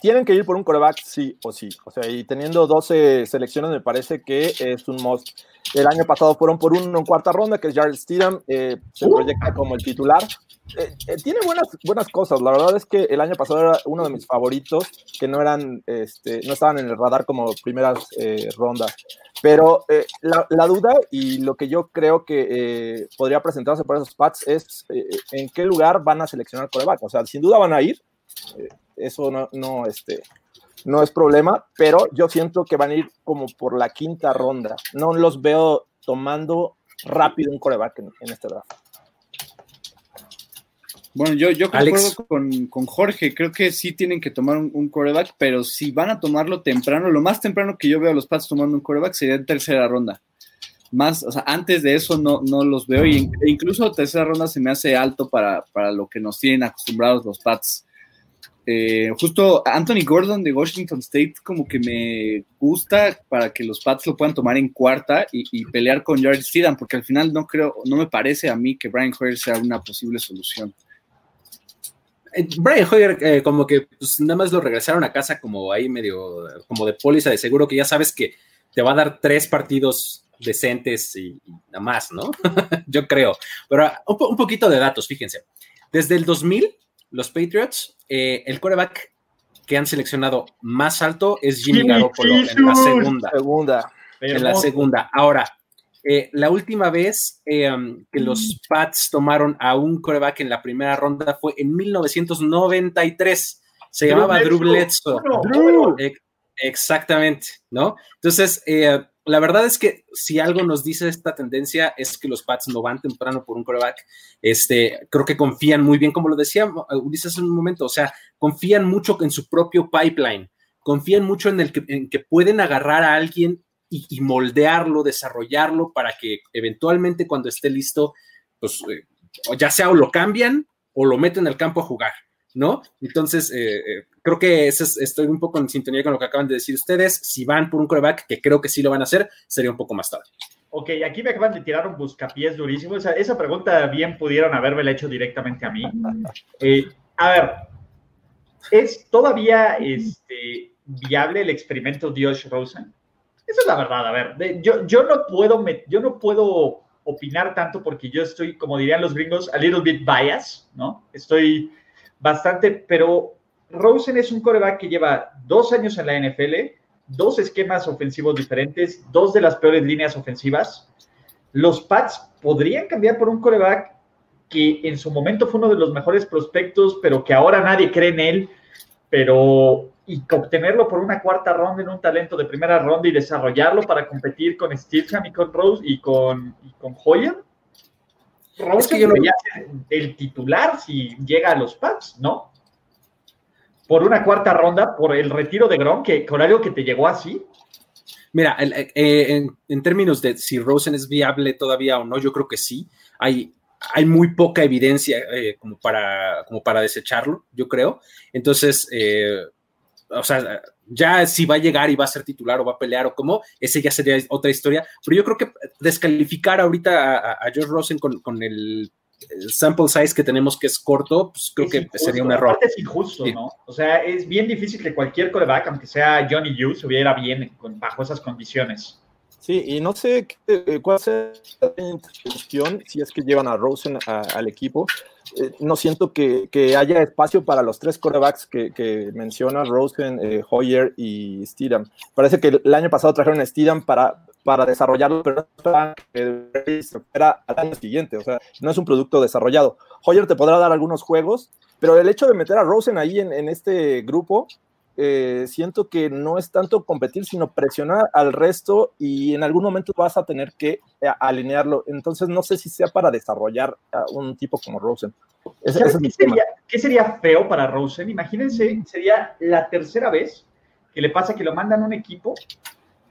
S4: Tienen que ir por un coreback sí o sí. O sea, y teniendo 12 selecciones me parece que es un must. El año pasado fueron por uno en cuarta ronda, que es Jared Stidham, eh, se uh. proyecta como el titular. Eh, eh, tiene buenas, buenas cosas. La verdad es que el año pasado era uno de mis favoritos, que no eran, este, no estaban en el radar como primeras rondas. Pero la, la, duda y lo que yo creo que podría presentarse por esos Pats es en qué lugar van a seleccionar coreback. O sea, sin duda van a ir. eso no, no, este, no es problema, pero yo siento que van a ir como por la quinta ronda. No los veo tomando rápido un coreback en, en este draft.
S6: Bueno, yo, yo concuerdo con, con, Jorge, creo que sí tienen que tomar un, un, coreback, pero si van a tomarlo temprano, lo más temprano que yo veo a los Pats tomando un coreback sería en tercera ronda. Más, o sea, antes de eso no, no los veo, y e incluso tercera ronda se me hace alto para, para lo que nos tienen acostumbrados los Pats. Eh, justo Anthony Gordon de Washington State como que me gusta para que los Pats lo puedan tomar en cuarta y, pelear con Jared Stidham, porque al final no creo, no me parece a mí que Brian Hoyer sea una posible solución.
S5: Brian Hoyer eh, como que pues, nada más lo regresaron a casa como ahí medio como de póliza de seguro que ya sabes que te va a dar tres partidos decentes y, nada más, ¿no? *laughs* Yo creo. Pero un, un, poquito de datos, fíjense. Desde el 2000, los Patriots, eh, el quarterback que han seleccionado más alto es Jimmy Garoppolo en la segunda.
S4: segunda.
S5: En la segunda. Ahora, eh, la última vez eh, um, que los Pats tomaron a un coreback en la primera ronda fue en 1993. Se Drew llamaba Drew Bledsoe. Drew. Eh, exactamente, ¿no? Entonces, eh, la verdad es que si algo nos dice esta tendencia es que los Pats no van temprano por un coreback. Este, creo que confían muy bien, como lo decía Ulises en un momento, o sea, confían mucho en su propio pipeline, confían mucho en el que, en que pueden agarrar a alguien y, moldearlo, desarrollarlo para que eventualmente cuando esté listo, pues eh, ya sea o lo cambian o lo meten al campo a jugar, ¿no? Entonces, eh, eh, creo que es, estoy un poco en sintonía con lo que acaban de decir ustedes. Si van por un coreback, que creo que sí lo van a hacer, sería un poco más tarde.
S3: Ok, aquí me acaban de tirar un buscapiés durísimo. Esa, esa pregunta bien pudieron haberme hecho directamente a mí. *laughs* Eh, a ver, ¿es todavía este, viable el experimento Josh Rosen? Esa es la verdad. A ver, de- yo, yo, no puedo me- yo no puedo opinar tanto porque yo estoy, como dirían los gringos, a little bit bias, ¿no? Estoy bastante, pero Rosen es un coreback que lleva dos años en la NFL, dos esquemas ofensivos diferentes, dos de las peores líneas ofensivas. Los Pats podrían cambiar por un coreback que en su momento fue uno de los mejores prospectos, pero que ahora nadie cree en él, pero y obtenerlo por una cuarta ronda en un talento de primera ronda y desarrollarlo para competir con Steelham y con Rose y con, y con Hoyer. Rosen
S5: Es que yo
S3: ser el titular si llega a los Pats, ¿no? Por una cuarta ronda, por el retiro de Gronk, que con algo que te llegó así.
S5: Mira, el- eh, en, en términos de si Rosen es viable todavía o no, yo creo que sí. Hay, hay muy poca evidencia eh, como, para, como para desecharlo, yo creo. Entonces, eh, o sea, ya si va a llegar y va a ser titular o va a pelear o cómo, ese ya sería otra historia. Pero yo creo que descalificar ahorita a, a- Josh Rosen con, con el, el sample size que tenemos que es corto, pues creo
S3: Es
S5: que
S3: injusto,
S5: sería un error.
S3: es injusto,
S5: Sí.
S3: ¿no? O sea, es bien difícil que cualquier coreback, aunque sea Johnny se viera bien con- bajo esas condiciones.
S4: Sí, y no sé qué- eh, cuál es la intención si es que llevan a Rosen a- al equipo. Eh, no siento que, que haya espacio para los tres corebacks que, que menciona Rosen, eh, Hoyer y Steedham. Parece que el año pasado trajeron a Steedham para, para desarrollarlo, pero que se fuera al año siguiente. O sea, no es un producto desarrollado. Hoyer te podrá dar algunos juegos, pero el hecho de meter a Rosen ahí en, en este grupo eh, siento que no es tanto competir, sino presionar al resto y en algún momento vas a tener que eh, alinearlo. Entonces no sé si sea para desarrollar a un tipo como Rosen. Ese,
S3: ¿Sabes
S4: ese es mi
S3: qué,
S4: tema.
S3: sería, qué sería feo para Rosen? Imagínense, sería la tercera vez que le pasa que lo mandan a un equipo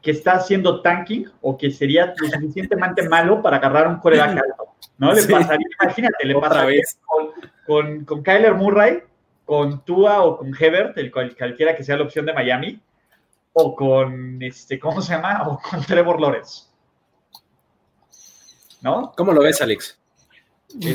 S3: que está haciendo tanking o que sería lo suficientemente malo para agarrar un coreback alto. ¿No? Le
S5: Sí.
S3: pasaría, imagínate, le
S5: Otra
S3: pasaría
S5: vez.
S3: con, con, con Kyler Murray, con Tua o con Hebert, el cual, cualquiera que sea la opción de Miami, o con, este, ¿cómo se llama? O con Trevor Lawrence. ¿No?
S5: ¿Cómo lo ves, Alex?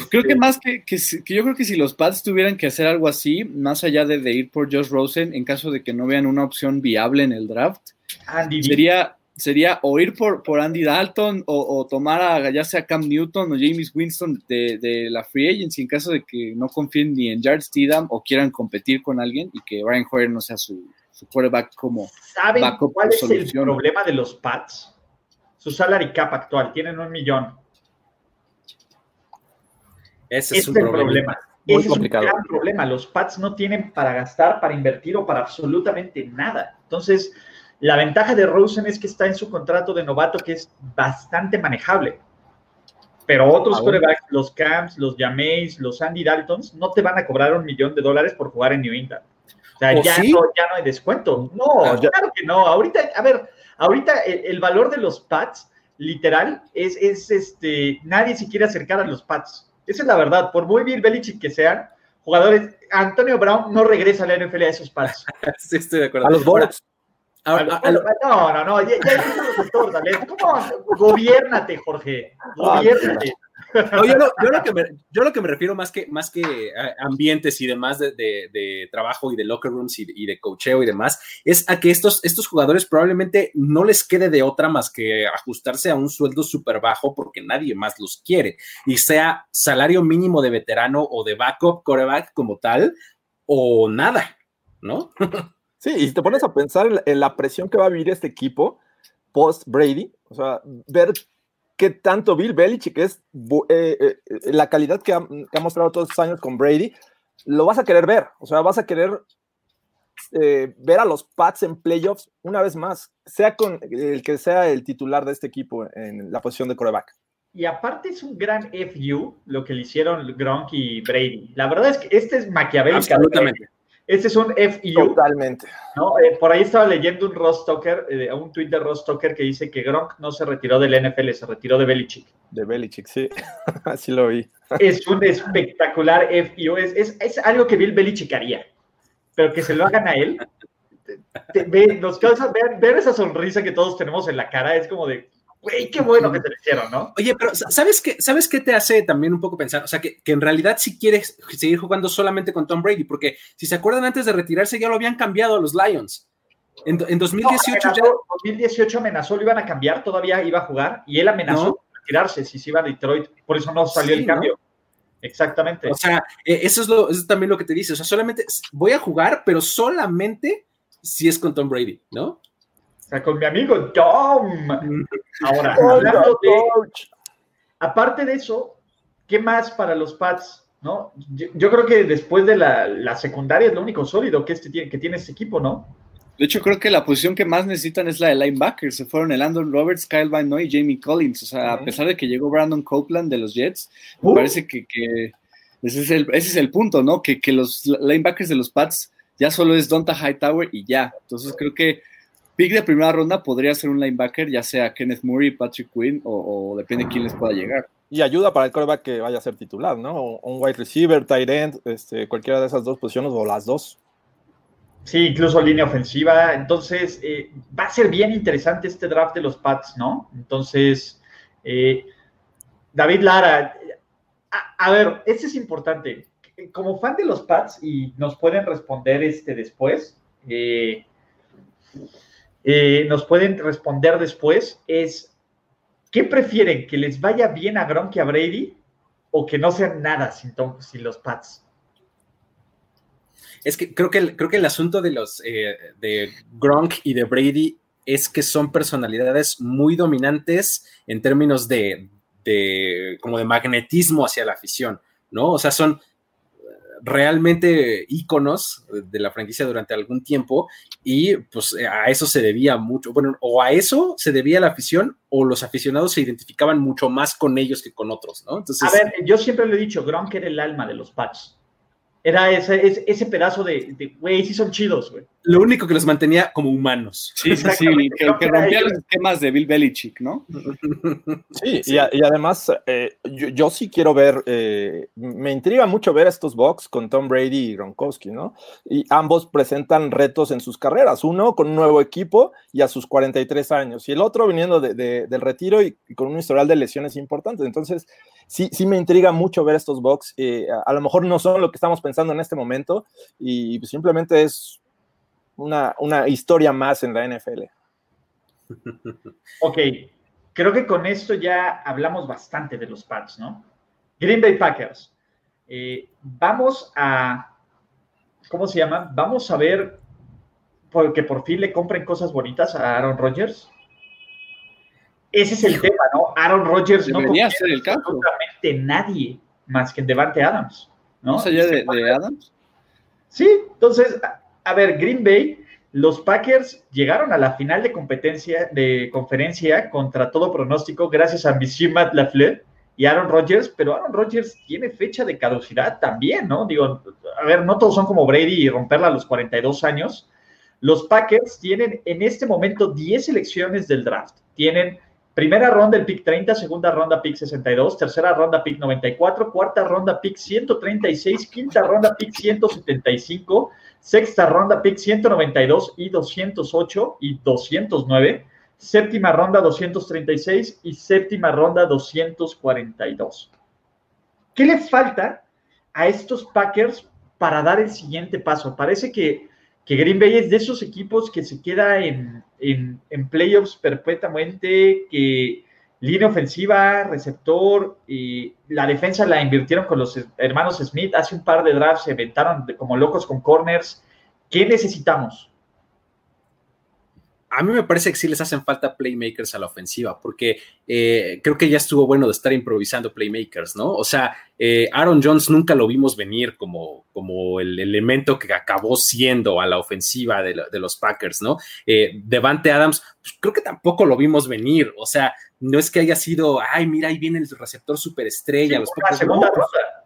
S6: Creo que más que, que, yo creo que si los Pats tuvieran que hacer algo así, más allá de, de ir por Josh Rosen, en caso de que no vean una opción viable en el draft,
S3: Andy
S6: sería, sería o ir por, por Andy Dalton o, o tomar a ya sea Cam Newton o James Winston de, de la free agency en caso de que no confíen ni en Jared Steedham o quieran competir con alguien y que Brian Hoyer no sea su, su quarterback como
S3: ¿Saben
S6: backup
S3: cuál es el
S6: solución.
S3: problema de los Pats? Su salary cap actual, tienen un millón.
S5: Ese es un
S3: es el
S5: problema.
S3: problema.
S4: Muy
S3: Ese
S4: complicado.
S3: es un gran problema. Los Pats no tienen para gastar, para invertir o para absolutamente nada. Entonces, la ventaja de Rosen es que está en su contrato de novato que es bastante manejable. Pero otros
S4: Aún.
S3: quarterbacks, los Camps, los Jameis, los Andy Daltons, no te van a cobrar un millón de dólares por jugar en New England. O sea,
S5: ¿O
S3: ya,
S5: sí?
S3: no, ya no hay descuento. No,
S4: Ah, ya-
S3: claro que no. Ahorita, a ver, ahorita el, el valor de los Pats, literal, es, es este, nadie se quiere acercar a los Pats. Esa es la verdad. Por muy Bill Belichick que sean, jugadores, Antonio Brown no regresa a la NFL a esos Pats. *laughs*
S5: Sí, estoy de acuerdo.
S4: A los Bullets.
S5: Ahora,
S3: A los-
S5: a lo-
S3: no, no, no, ya, ya Dale. ¿Cómo? Gobiérnate, Jorge. Gobiérnate.
S5: No, yo, lo, yo lo que me, yo lo que me refiero más que, más que a ambientes y demás de, de- de trabajo y de locker rooms y, y de cocheo y demás, es a que estos, estos jugadores probablemente no les quede de otra más que ajustarse a un sueldo súper bajo porque nadie más los quiere y sea salario mínimo de veterano o de backup coreback como tal o nada, ¿no? *laughs*
S4: Sí, y si te pones a pensar en- en la presión que va a vivir este equipo post Brady, o sea, ver qué tanto Bill Belichick es eh, eh, eh, la calidad que ha, que ha mostrado todos estos años con Brady, lo vas a querer ver, o sea, vas a querer eh, ver a los Pats en playoffs una vez más, sea con el que sea el titular de este equipo en la posición de coreback.
S3: Y aparte es un gran FU lo que le hicieron Gronk y Brady. La verdad es que este es maquiavélico.
S5: Absolutamente.
S3: Este es un FU.
S4: Totalmente.
S3: ¿no? Eh, por ahí estaba leyendo un Ross Tucker, eh, un tweet de Ross Tucker que dice que Gronk no se retiró del NFL, se retiró de Belichick.
S4: De Belichick, sí, *laughs* así lo vi.
S3: Es un espectacular FU, es, es, es algo que Bill Belichick haría, pero que se lo hagan a él. Te- te- ve- nos causa, vean, vean esa sonrisa que todos tenemos en la cara, es como de, güey, qué bueno que te lo hicieron, ¿no?
S5: Oye, pero ¿sabes qué, ¿sabes qué te hace también un poco pensar? O sea, que, que en realidad si quieres seguir jugando solamente con Tom Brady, porque si se acuerdan antes de retirarse ya lo habían cambiado a los Lions. En, en 2018
S3: no,
S5: ya...
S3: 2018 amenazó, lo iban a cambiar, todavía iba a jugar, y él amenazó
S5: No.
S3: retirarse si se iba a Detroit, por eso no salió
S5: Sí,
S3: el
S5: ¿no?
S3: cambio. Exactamente.
S5: O sea, eh, eso es, lo, eso es también lo que te dice. O sea, solamente voy a jugar, pero solamente si es con Tom Brady, ¿no?
S3: O sea, con mi amigo Tom. Ahora, hablando de, aparte de eso, ¿qué más para los Pats? ¿no? Yo, yo creo que después de la, la secundaria es lo único sólido que, este, tiene- que tiene este equipo, ¿no?
S6: De hecho, creo que la posición que más necesitan es la de linebacker. Se fueron el Andon Roberts, Kyle Van Noy y Jamie Collins. O sea, a pesar de que llegó Brandon Copeland de los Jets, me
S3: Uh.
S6: parece que, que ese, es el, ese es el punto, ¿no? Que, que los linebackers de los Pats ya solo es Donta Hightower y ya. Entonces creo que pick de primera ronda podría ser un linebacker, ya sea Kenneth Murray, Patrick Quinn o, o depende de quién les pueda llegar.
S4: Y ayuda para el coreback que vaya a ser titular, ¿no? O Un wide receiver, tight end, este, cualquiera de esas dos posiciones o las dos.
S3: Sí, incluso línea ofensiva. Entonces, eh, va a ser bien interesante este draft de los Pats, ¿no? Entonces, eh, David Lara, a, a ver, este es importante. Como fan de los Pats, y nos pueden responder este después, eh, eh, nos pueden responder después, es, ¿qué prefieren? ¿Que les vaya bien a Gronk y a Brady o que no sean nada sin, Tom- sin los Pats?
S5: Es que creo que el, creo que el asunto de los eh, de Gronk y de Brady es que son personalidades muy dominantes en términos de, de como de magnetismo hacia la afición, ¿no? O sea, son realmente íconos de la franquicia durante algún tiempo y pues a eso se debía mucho, bueno, o a eso se debía la afición o los aficionados se identificaban mucho más con ellos que con otros, ¿no? Entonces,
S3: A ver, yo siempre lo he dicho, Gronk era el alma de los Pats. Era ese, ese, ese pedazo de, güey, sí son chidos, güey.
S5: lo único que los mantenía como humanos.
S6: Sí, sí, sí, que, que rompía los esquemas de Bill Belichick, ¿no?
S4: Sí, Y, a- y además, eh, yo, yo sí quiero ver, eh, me intriga mucho ver estos box con Tom Brady y Gronkowski, ¿no? Y ambos presentan retos en sus carreras, uno con un nuevo equipo y a sus 43 años, y el otro viniendo de- de- del retiro y, y con un historial de lesiones importantes. Entonces, sí, sí me intriga mucho ver estos box. eh, a, lo mejor no son lo que estamos pensando en este momento y pues, simplemente es una, una historia más en la NFL.
S3: Ok, creo que con esto ya hablamos bastante de los Pats, ¿no? Green Bay Packers. Eh, vamos a, ¿cómo se llama? Vamos a ver porque por fin le compren cosas bonitas a Aaron Rodgers. Ese es el tema, ¿no? Aaron Rodgers no
S6: Debería
S3: confía
S6: ser el caso.
S3: absolutamente nadie más que en Devante Adams, ¿no?
S6: Más allá de, de Adams.
S3: Sí, entonces, a, a ver, Green Bay, los Packers llegaron a la final de competencia, de conferencia contra todo pronóstico, gracias a Monsieur Matt Lafleur y Aaron Rodgers, pero Aaron Rodgers tiene fecha de caducidad también, ¿no? Digo, a ver, no todos son como Brady y romperla a los 42 años. Los Packers tienen en este momento 10 selecciones del draft. Tienen primera ronda el pick 30, segunda ronda pick 62, tercera ronda pick 94, cuarta ronda pick 136, quinta ronda pick 175, sexta ronda pick 192 y 208 y 209, séptima ronda 236 y séptima ronda 242. ¿Qué le falta a estos Packers para dar el siguiente paso? Parece que, que Green Bay es de esos equipos que se queda en, en, en playoffs perpetuamente, que línea ofensiva, receptor, y la defensa la invirtieron con los hermanos Smith. Hace un par de drafts se inventaron como locos con corners. ¿Qué necesitamos?
S5: A mí me parece que sí les hacen falta playmakers a la ofensiva, porque eh, creo que ya estuvo bueno de estar improvisando playmakers, ¿no? O sea, eh, Aaron Jones nunca lo vimos venir como, como el elemento que acabó siendo a la ofensiva de, la- de los Packers, ¿no? Eh, Devante Adams, pues, creo que tampoco lo vimos venir, o sea, no es que haya sido, ay, mira, ahí viene el receptor superestrella, los
S3: la
S5: Packers,
S3: segunda
S5: no,
S3: ronda,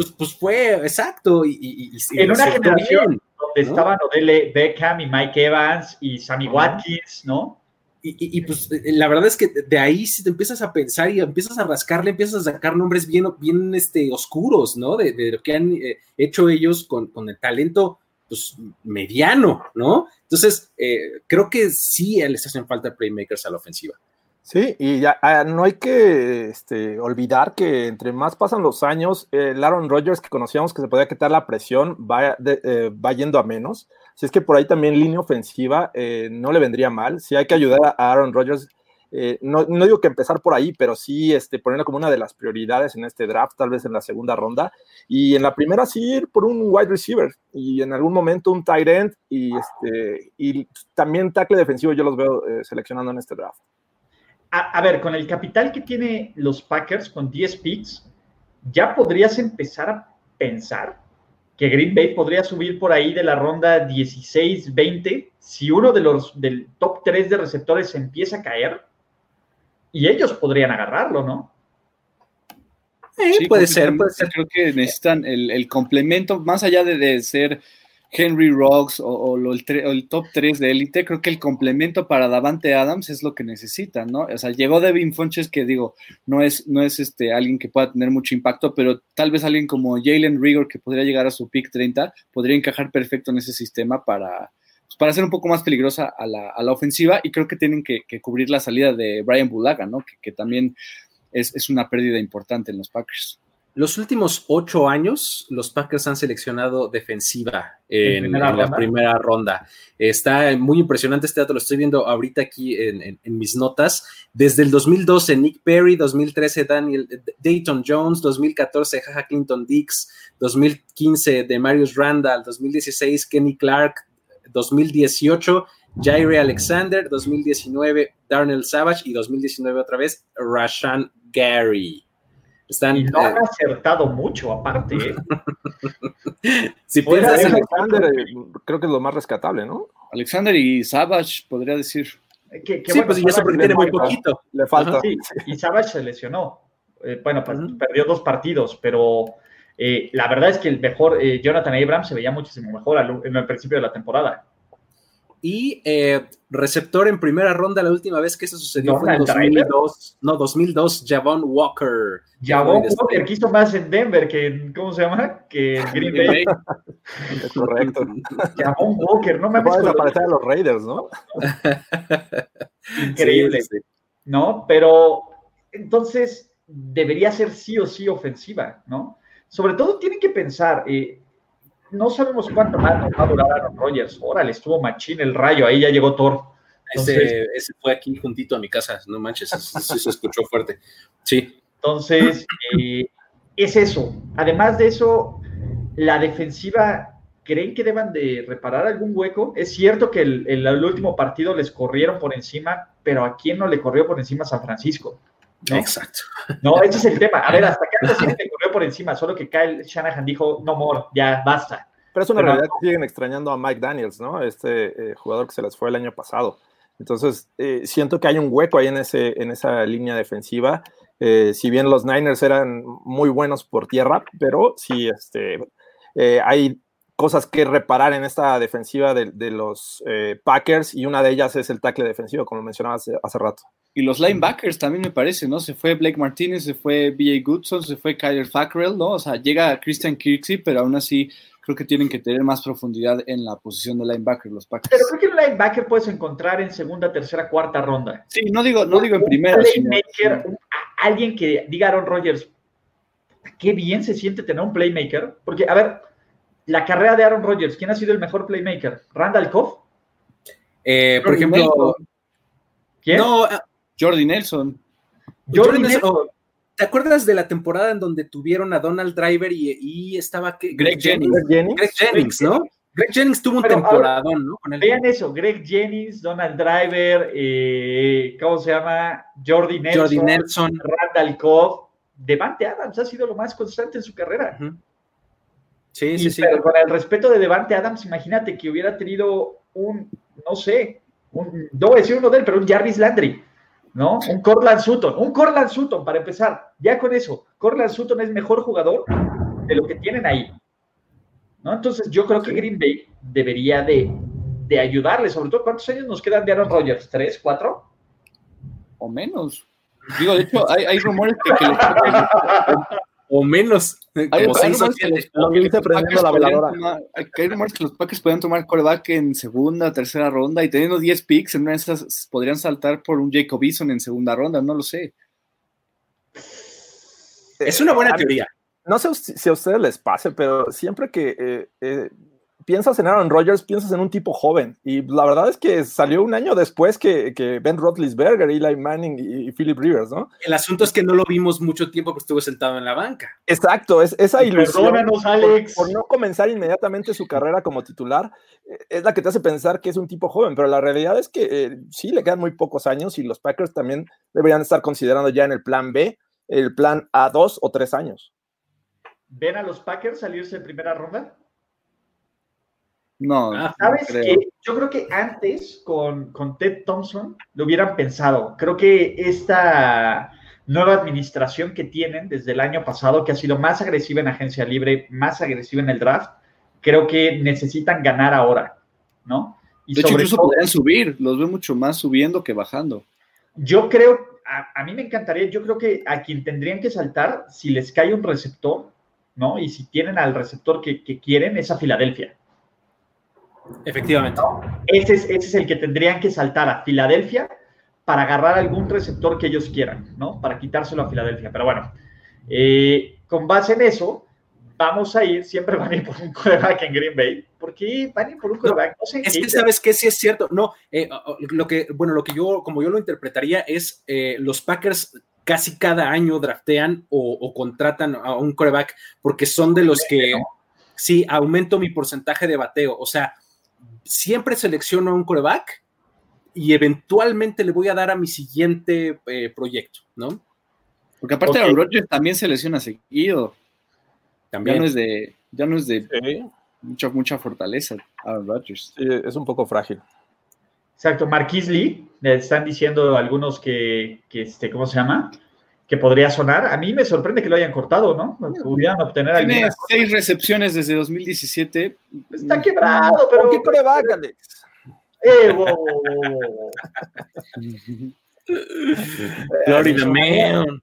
S5: pues, pues fue, exacto, y, y- y- y
S3: En una generación
S5: bien.
S3: donde
S5: ¿no?
S3: estaban Odele Beckham y Mike Evans y Sammy. Watkins, ¿no?
S5: Y, pues eh, la verdad es que de ahí si te empiezas a pensar y empiezas a rascarle, empiezas a sacar nombres bien, bien este, oscuros, ¿no? De, de lo que han eh, hecho ellos con, con el talento pues, mediano, ¿no? Entonces, eh, creo que sí les hacen falta playmakers a la ofensiva.
S4: Sí, y ya ah, no hay que este, olvidar que entre más pasan los años, el Aaron Rodgers que conocíamos que se podía quitar la presión va, de- eh, yendo a menos. Si es que por ahí también línea ofensiva eh, no le vendría mal. Si hay que ayudar a Aaron Rodgers, eh, no, digo que empezar por ahí, pero sí este, ponerlo como una de las prioridades en este draft, tal vez en la segunda ronda. Y en la primera sí ir por un wide receiver y en algún momento un tight end y, este, y también tackle defensivo yo los veo eh, seleccionando en este draft.
S3: A, a ver, con el capital que tiene los Packers, con 10 picks, ya podrías empezar a pensar que Green Bay podría subir por ahí de la ronda 16-20 si uno de los del top 3 de receptores se empieza a caer y ellos podrían agarrarlo, ¿no?
S6: Sí,
S5: puede ser, puede ser.
S6: Creo que necesitan el, el complemento, más allá de, de ser Henry Rocks o, el, top 3 de élite, creo que el complemento para Davante Adams es lo que necesitan, ¿no? O sea, llegó Devin Funches, que digo, no es, no es este, alguien que pueda tener mucho impacto, pero tal vez alguien como Jalen Rigor, que podría llegar a su pick 30, podría encajar perfecto en ese sistema para, pues, para ser un poco más peligrosa a la, a la ofensiva, y creo que tienen que, que cubrir la salida de Brian Bulaga, ¿no? Que, que también es, es una pérdida importante en los Packers.
S5: Los últimos ocho años, los Packers han seleccionado defensiva en,
S3: ¿En primera
S5: en la primera ronda. Está muy impresionante este dato, lo estoy viendo ahorita aquí en, en- en mis notas. Desde el 2012, Nick Perry, 2013, Daniel Dayton Jones, 2014, Jaja Clinton Dix, 2015, de Marius Randall, 2016, Kenny Clark, 2018, Jaire Alexander, 2019, Darnell Savage y 2019 otra vez, Rashan Gary. Están,
S3: Y lo
S5: eh,
S3: han acertado mucho, aparte. ¿eh? *laughs*
S5: si piensas en-
S4: Alexander, eh, creo que es lo más rescatable, ¿no?
S6: Alexander y Savage, podría decir.
S3: Que- que
S5: sí,
S3: bueno,
S5: pues y eso porque tiene muy poquito.
S4: Le falta.
S3: Sí, y Savage se lesionó. Eh, bueno, pues, perdió dos partidos, pero eh, la verdad es que el mejor, eh, Jonathan Abrams se veía muchísimo mejor al- en el principio de la temporada.
S5: Y eh, receptor en primera ronda, la última vez que eso sucedió fue en
S3: Donald Driver.
S5: 2002. No, 2002, Javon Walker.
S3: Javon Walker quiso más en Denver que en, ¿cómo se llama? Que en Green Bay.
S4: Es correcto.
S3: Javon Walker, no
S4: Me puede
S3: con lo-
S4: desaparecer a los Raiders, ¿no? *laughs*
S3: increíble,
S5: Sí, sí.
S3: ¿no? Pero entonces debería ser sí o sí ofensiva, ¿no? Sobre todo tienen que pensar, eh, no sabemos cuánto más nos va a durar Aaron Rodgers. Órale, estuvo machín el rayo, ahí ya llegó Thor. Entonces,
S5: Ese, ese fue aquí juntito a mi casa, no manches, sí se escuchó fuerte. Sí,
S3: Entonces, eh, es eso. Además de eso, la defensiva, ¿creen que deban de reparar algún hueco? Es cierto que el, el- el último partido les corrieron por encima, pero ¿a quién no le corrió por encima San Francisco? ¿No?
S5: exacto.
S3: No, ese es el tema. A ver, hasta Kansas City le corrió por encima, solo que Kyle Shanahan dijo, no more, ya basta.
S4: Pero es una
S3: Pero-
S4: realidad que siguen extrañando a Mike Daniels, ¿no? Este eh, jugador que se les fue el año pasado. Entonces, eh, siento que hay un hueco ahí en, ese, en esa línea defensiva. Eh, si bien los Niners eran muy buenos por tierra, pero sí este, eh, hay cosas que reparar en esta defensiva de, de los eh, Packers y una de ellas es el tackle defensivo, como mencionaba hace, hace rato.
S6: Y los linebackers también me parece, ¿no? Se fue Blake Martínez, se fue B.A. Goodson, se fue Kyler Fackrell, ¿no? O sea, llega Christian Kirksey, pero aún así creo que tienen que tener más profundidad en la posición de linebacker los
S3: Pero
S6: Packers.
S3: creo que un linebacker puedes encontrar en segunda, tercera, cuarta ronda.
S6: Sí, no digo, no digo en primera,
S3: playmaker, alguien que diga Aaron Rodgers, qué bien se siente tener un playmaker. Porque, a ver, la carrera de Aaron Rodgers, ¿quién ha sido el mejor playmaker? ¿Randall Cobb?
S5: Eh, por ejemplo.
S3: ¿Quién?
S5: no,
S6: Jordi Nelson.
S3: Jordi Nelson.
S5: oh, ¿te acuerdas de la temporada en donde tuvieron a Donald Driver y, y estaba ¿qué?
S6: Greg Jennings.
S4: Greg Jennings,
S5: Greg Jennings, ¿no? Greg Jennings tuvo un
S3: Pero,
S5: temporadón, ¿no? Con él.
S3: Vean eso, Greg Jennings, Donald Driver, eh, ¿cómo se llama? Jordi Nelson,
S5: Jordi Nelson.
S3: Randall Cobb. Devante Adams ha sido lo más constante en su carrera.
S5: Sí,
S3: Y,
S5: sí, sí.
S3: Pero con el respeto de Devante Adams, imagínate que hubiera tenido un, no sé, un, no voy a decir uno de él, pero un Jarvis Landry, ¿no? Un Cortland Sutton, un Cortland Sutton para empezar. Ya con eso, Cortland Sutton es mejor jugador de lo que tienen ahí. ¿no? Entonces yo creo que Green Bay debería de, de ayudarle, sobre todo, ¿cuántos años nos quedan de Aaron Rodgers? ¿Tres, cuatro?
S6: o menos. Digo, de hecho, hay, hay rumores que, que les toca-
S5: o menos.
S6: Hay,
S5: como
S6: hay
S5: seis o
S6: rumores que los-
S4: Lo
S6: que
S4: viste
S6: los
S4: la
S6: podrían
S4: veladora.
S6: tomar- hay- que hay rumores que los Packers podrían tomar coreback en segunda, tercera ronda y teniendo 10 picks, en una de esas podrían saltar por un Jacob Eason en segunda ronda, no lo sé.
S5: Es una buena
S4: mí-
S5: teoría.
S4: No sé si si a ustedes les pase, pero siempre que eh, eh, piensas en Aaron Rodgers, piensas en un tipo joven. Y la verdad es que salió un año después que, que Ben Roethlisberger, Eli Manning y, y Philip Rivers, ¿no?
S5: El asunto es que no lo vimos mucho tiempo porque estuvo sentado en la banca.
S4: Exacto, es esa ilusión. Por-
S3: Alex.
S4: Por, no comenzar inmediatamente su carrera como titular, eh, es la que te hace pensar que es un tipo joven, pero la realidad es que eh, sí le quedan muy pocos años y los Packers también deberían estar considerando ya en el plan B, el plan A dos o tres años.
S3: ¿Ven a los Packers salirse en primera ronda?
S6: No,
S5: Ah,
S6: no
S3: ¿Sabes
S6: creo.
S3: qué? Yo creo que antes con, con Ted Thompson lo hubieran pensado. Creo que esta nueva administración que tienen desde el año pasado, que ha sido más agresiva en agencia libre, más agresiva en el draft, creo que necesitan ganar ahora, ¿no? Y
S6: De hecho,
S3: sobre
S6: incluso
S3: todo-
S6: podrían subir, los veo mucho más subiendo que bajando.
S3: Yo creo, a, a mí me encantaría, yo creo que a quien tendrían que saltar, si les cae un receptor, ¿no? Y si tienen al receptor que, que quieren, es a Filadelfia.
S5: Efectivamente.
S3: Ese es, ese es el que tendrían que saltar a Filadelfia para agarrar algún receptor que ellos quieran, ¿no? Para quitárselo a Filadelfia. Pero bueno, eh, con base en eso, vamos a ir, siempre van a ir por un coreback en Green Bay. ¿Por qué van a ir por un coreback? No, sé
S5: Es
S3: qué-
S5: que sabes que sí es cierto. No, eh, lo que, bueno, lo que yo, como yo lo interpretaría es eh, los Packers casi cada año draftean o, o contratan a un coreback porque son de los que sí aumento mi porcentaje de bateo. O sea, siempre selecciono a un coreback y eventualmente le voy a dar a mi siguiente eh, proyecto, ¿no?
S6: Porque aparte
S3: Ok.
S6: Aaron Rodgers también se lesiona seguido. Ya
S5: También.
S6: no es de, ya no es de
S4: Sí,
S6: mucha, mucha fortaleza Aaron Rodgers.
S4: sí, es un poco frágil.
S3: Exacto, Marquis Lee, le están diciendo algunos que, que este, ¿cómo se llama? Que podría sonar. A mí me sorprende que lo hayan cortado, ¿no? Pudieran obtener
S6: Tiene
S3: alguna.
S6: seis recepciones desde 2017.
S3: Está quebrado, pero.
S4: ¿Por qué coreback, Alex?
S3: Eh, wow, wow, wow, wow. *laughs*
S5: Florida Man.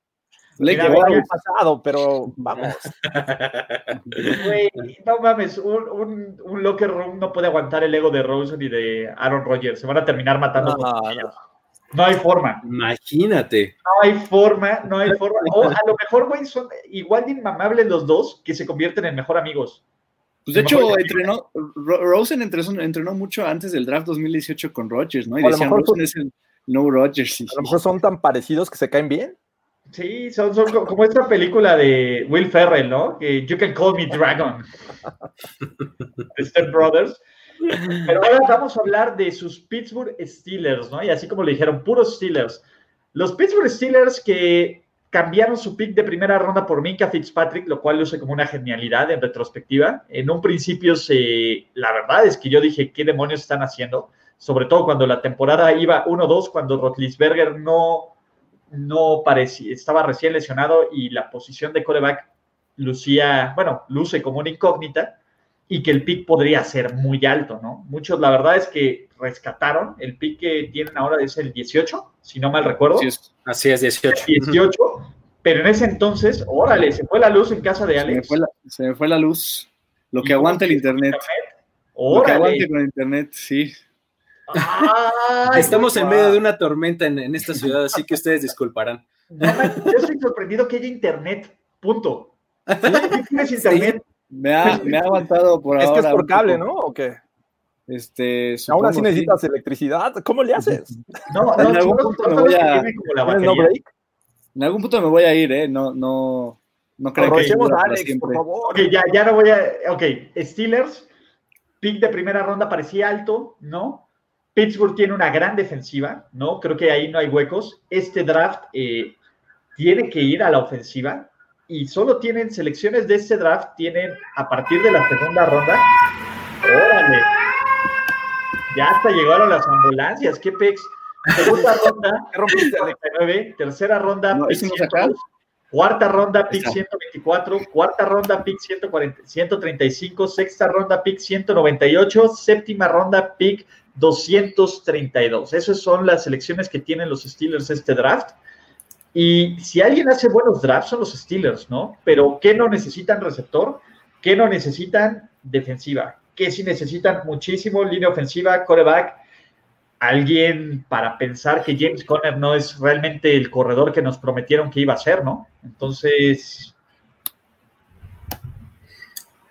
S3: Mira,
S6: Bortles.
S4: Algo pasado, pero vamos.
S3: No mames, un, un, un locker room no puede aguantar el ego de Rosen y de Aaron Rodgers. Se van a terminar matando.
S4: No, no.
S3: hay forma.
S5: Imagínate.
S3: No hay forma, no hay *laughs* forma. O a lo mejor, güey, son igual de inmamables los dos que se convierten en mejor amigos.
S6: Pues de hecho, entrenó, Ro- Rosen entrenó, entrenó mucho antes del draft 2018 con Rodgers, ¿no? Y
S4: O a lo
S6: decían,
S4: mejor
S6: Rosen es el no Rodgers.
S4: A lo mejor son tan parecidos que se caen bien.
S3: Sí, son, son co- como esta película de Will Ferrell, ¿no? Que You Can Call Me Dragon. *laughs* Step Brothers. Pero ahora vamos a hablar de sus Pittsburgh Steelers, ¿no? Y así como le dijeron, puros Steelers. Los Pittsburgh Steelers que cambiaron su pick de primera ronda por Minka Fitzpatrick, lo cual luce como una genialidad en retrospectiva. En un principio, se, la verdad es que yo dije, ¿qué demonios están haciendo? Sobre todo cuando la temporada iba 1-2, cuando Rotlisberger no, no parecía, estaba recién lesionado y la posición de coreback lucía, bueno, luce como una incógnita y que el pick podría ser muy alto, ¿no? Muchos, la verdad es que rescataron, el pick que tienen ahora es el 18, si no mal recuerdo.
S6: Sí,
S5: Así es, 18.
S3: 18, pero en ese entonces, órale, se fue la luz en casa de
S6: se, me
S3: Alex.
S6: fue la, se me fue la luz. Lo que
S3: ¿Y
S6: aguanta el internet. Lo que aguante con el internet, sí.
S3: Ay,
S5: Estamos en medio de una tormenta en, en esta ciudad, así que ustedes disculparán.
S3: No, man, yo estoy sorprendido que haya internet, punto. *laughs* ¿Sí tienes internet?
S6: Me ha, me ha aguantado por
S4: Es que
S6: ahora.
S4: es por cable,
S6: poco.
S4: ¿no? ¿O qué?
S6: Este,
S4: Aún así
S6: sí.
S4: necesitas electricidad. ¿Cómo le haces? *laughs*
S3: No,
S6: En
S3: no,
S6: algún
S3: son los-
S6: punto
S3: son
S6: me voy
S3: que
S6: a-
S3: tienen como la
S4: ¿Tienes no?
S6: En algún punto me voy a ir, ¿eh? No, no, no creo que
S4: Aprovechemos
S6: dure
S4: a Alex, por favor.
S3: Ok, ya, ya no voy a. Ok, Steelers, pick de primera ronda parecía alto, ¿no? Pittsburgh tiene una gran defensiva, ¿no? Creo que ahí no hay huecos. Este draft eh, tiene que ir a la ofensiva y solo tienen selecciones de este draft, tienen a partir de la segunda ronda. ¡Órale! Ya hasta llegaron las ambulancias, qué pex. Segunda *laughs* ronda,
S4: ¿Qué rompiste, Alex?
S3: 49, tercera ronda,
S6: No,
S3: pick
S6: ¿ese no es acá?
S3: 102, cuarta ronda, pick
S6: está.
S3: 124, cuarta ronda, pick 140, 135, sexta ronda, pick 198, séptima ronda, pick 232. Esas son las selecciones que tienen los Steelers este draft. Y si alguien hace buenos drafts son los Steelers, ¿no? Pero ¿qué no necesitan receptor? ¿Qué no necesitan defensiva? ¿Qué sí necesitan muchísimo línea ofensiva, coreback? Alguien para pensar que James Conner no es realmente el corredor que nos prometieron que iba a ser, ¿no? Entonces,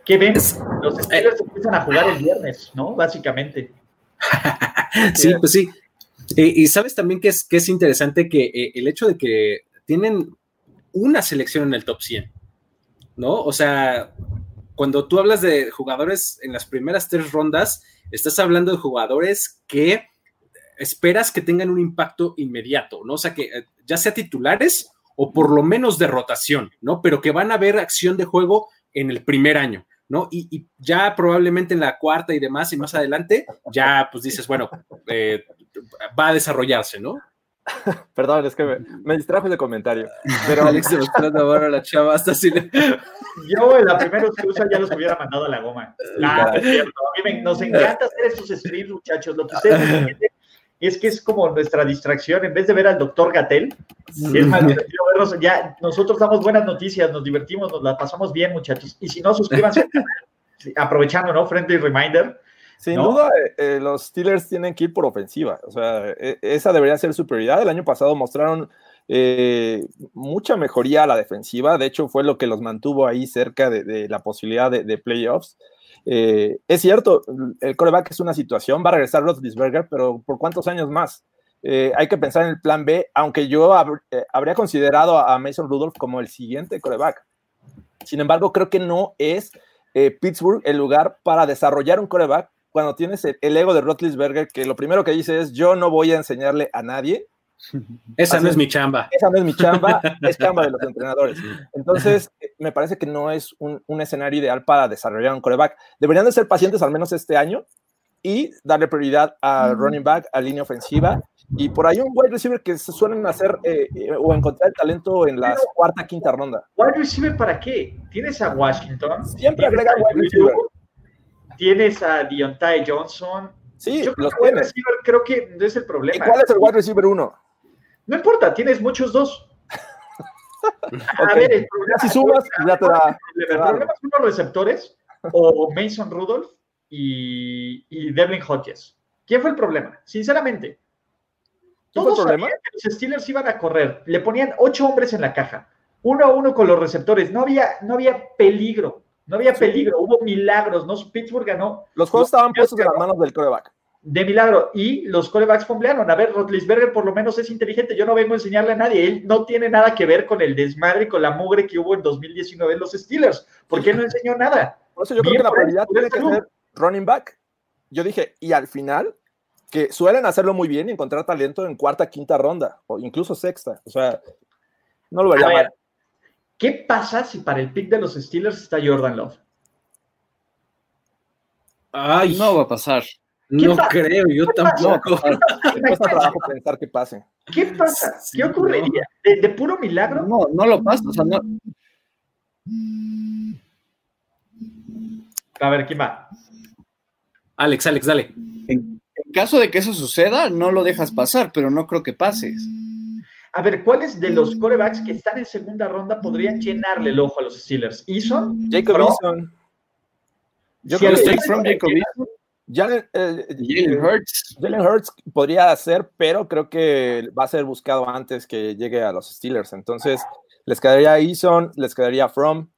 S3: ¿qué ven? Los Steelers empiezan a jugar el viernes, ¿no? Básicamente. *laughs*
S5: sí, pues sí. Y, y sabes también que es, que es interesante que eh, el hecho de que tienen una selección en el top 100, ¿no? O sea, cuando tú hablas de jugadores en las primeras tres rondas, estás hablando de jugadores que esperas que tengan un impacto inmediato, ¿no? O sea, que eh, ya sea titulares o por lo menos de rotación, ¿no? Pero que van a ver acción de juego en el primer año. ¿No? Y, y, ya probablemente en la cuarta y demás y más adelante, ya pues dices, bueno, eh, va a desarrollarse, ¿no? *laughs*
S4: Perdón, es que me, me distrajo ese comentario.
S6: Pero *laughs* Alex se mostrando ahora a la chava hasta así. Le... *laughs*
S3: Yo en la primera excusa ya los hubiera mandado a la goma. Nah, es cierto. A mí me, nos encanta hacer estos streams, muchachos. Lo que ustedes es que es como nuestra distracción. En vez de ver al doctor Gatel, es más divertido vernos. Ya nosotros damos buenas noticias, nos divertimos, nos la pasamos bien, muchachos. Y si no, suscríbanse. *laughs* aprovechando, ¿no? Friendly reminder.
S4: Sin
S3: ¿no?
S4: duda, eh, los Steelers tienen que ir por ofensiva. O sea, eh, esa debería ser su prioridad. El año pasado mostraron eh, mucha mejoría a la defensiva. De hecho, fue lo que los mantuvo ahí cerca de, de la posibilidad de, de playoffs. Eh, es cierto, el coreback es una situación, va a regresar Roethlisberger, pero ¿por cuántos años más? Eh, hay que pensar en el plan B, aunque yo eh, habría considerado a Mason Rudolph como el siguiente coreback. Sin embargo, creo que no es Pittsburgh el lugar para desarrollar un coreback cuando tienes el, el ego de Roethlisberger, que lo primero que dice es, yo no voy a enseñarle a nadie,
S5: esa Así no es mi chamba.
S4: Esa no es mi chamba, *laughs* es chamba de los entrenadores. Entonces, me parece que no es un, un, escenario ideal para desarrollar un coreback. Deberían de ser pacientes al menos este año y darle prioridad a running back, a línea ofensiva y por ahí un wide receiver que se suelen hacer eh, o encontrar el talento en la Pero, cuarta, quinta ronda.
S3: ¿Wide receiver para qué? Tienes a Washington.
S4: Siempre agrega wide receiver.
S3: Tienes a Deontay Johnson.
S4: Sí,
S3: Yo creo
S4: los
S3: que wide
S4: tienes.
S3: receiver creo que no es el
S4: ¿Y
S3: problema.
S4: cuál es el wide receiver uno?
S3: No importa, tienes muchos dos. *laughs* A ver, el problema,
S4: Si sumas, ya te da.
S3: el problema son los receptores o Mason Rudolph y, y Devlin Hodges. ¿Quién fue el problema? Sinceramente.
S4: ¿Quién fue el
S3: Todos
S4: problema?
S3: sabían que los Steelers iban a correr. Le ponían ocho hombres en la caja. Uno a uno con los receptores. No había, no había peligro. No había peligro. Hubo milagros. ¿no? Pittsburgh ganó
S4: Los juegos estaban puestos en las manos del coreback.
S3: De milagro. Y los corebacks fomblearon. A ver, Rotlisberger por lo menos es inteligente. Yo no vengo a enseñarle a nadie. Él no tiene nada que ver con el desmadre y con la mugre que hubo en 2019 en los Steelers. Porque él no enseñó nada.
S4: Por eso yo
S3: Bien
S4: creo que la prioridad tiene que ser running back. Yo dije, y al final, que suelen hacerlo muy bien y encontrar talento en cuarta, quinta ronda, o incluso sexta. O sea, no lo vería
S3: A ver,
S4: mal.
S3: ¿Qué pasa si para el pick de los Steelers está Jordan Love?
S5: Ay,
S6: No va a pasar.
S3: ¿Qué
S5: no
S3: pasa?
S5: creo, yo
S3: ¿Qué pasa?
S5: tampoco. *laughs*
S4: Me cuesta trabajo pensar que pase.
S3: ¿Qué pasa? ¿Qué ocurriría? ¿De, de puro milagro?
S6: No, no lo pasa. O sea, no,
S3: A ver, ¿quién va?
S5: Alex, Alex, dale.
S6: en, en caso de que eso suceda, no lo dejas pasar, pero no creo que pases.
S3: A ver, ¿cuáles de los corebacks que están en segunda ronda podrían llenarle el ojo a los Steelers? ¿Eason?
S4: Jacob Eason. Yo creo que
S6: Jacob Eason,
S4: Jalen, eh,
S6: Jalen
S4: eh,
S6: Hurts.
S4: Jalen Hurts podría ser, pero creo que va a ser buscado antes que llegue a los Steelers. Entonces, les quedaría Eason, les quedaría From.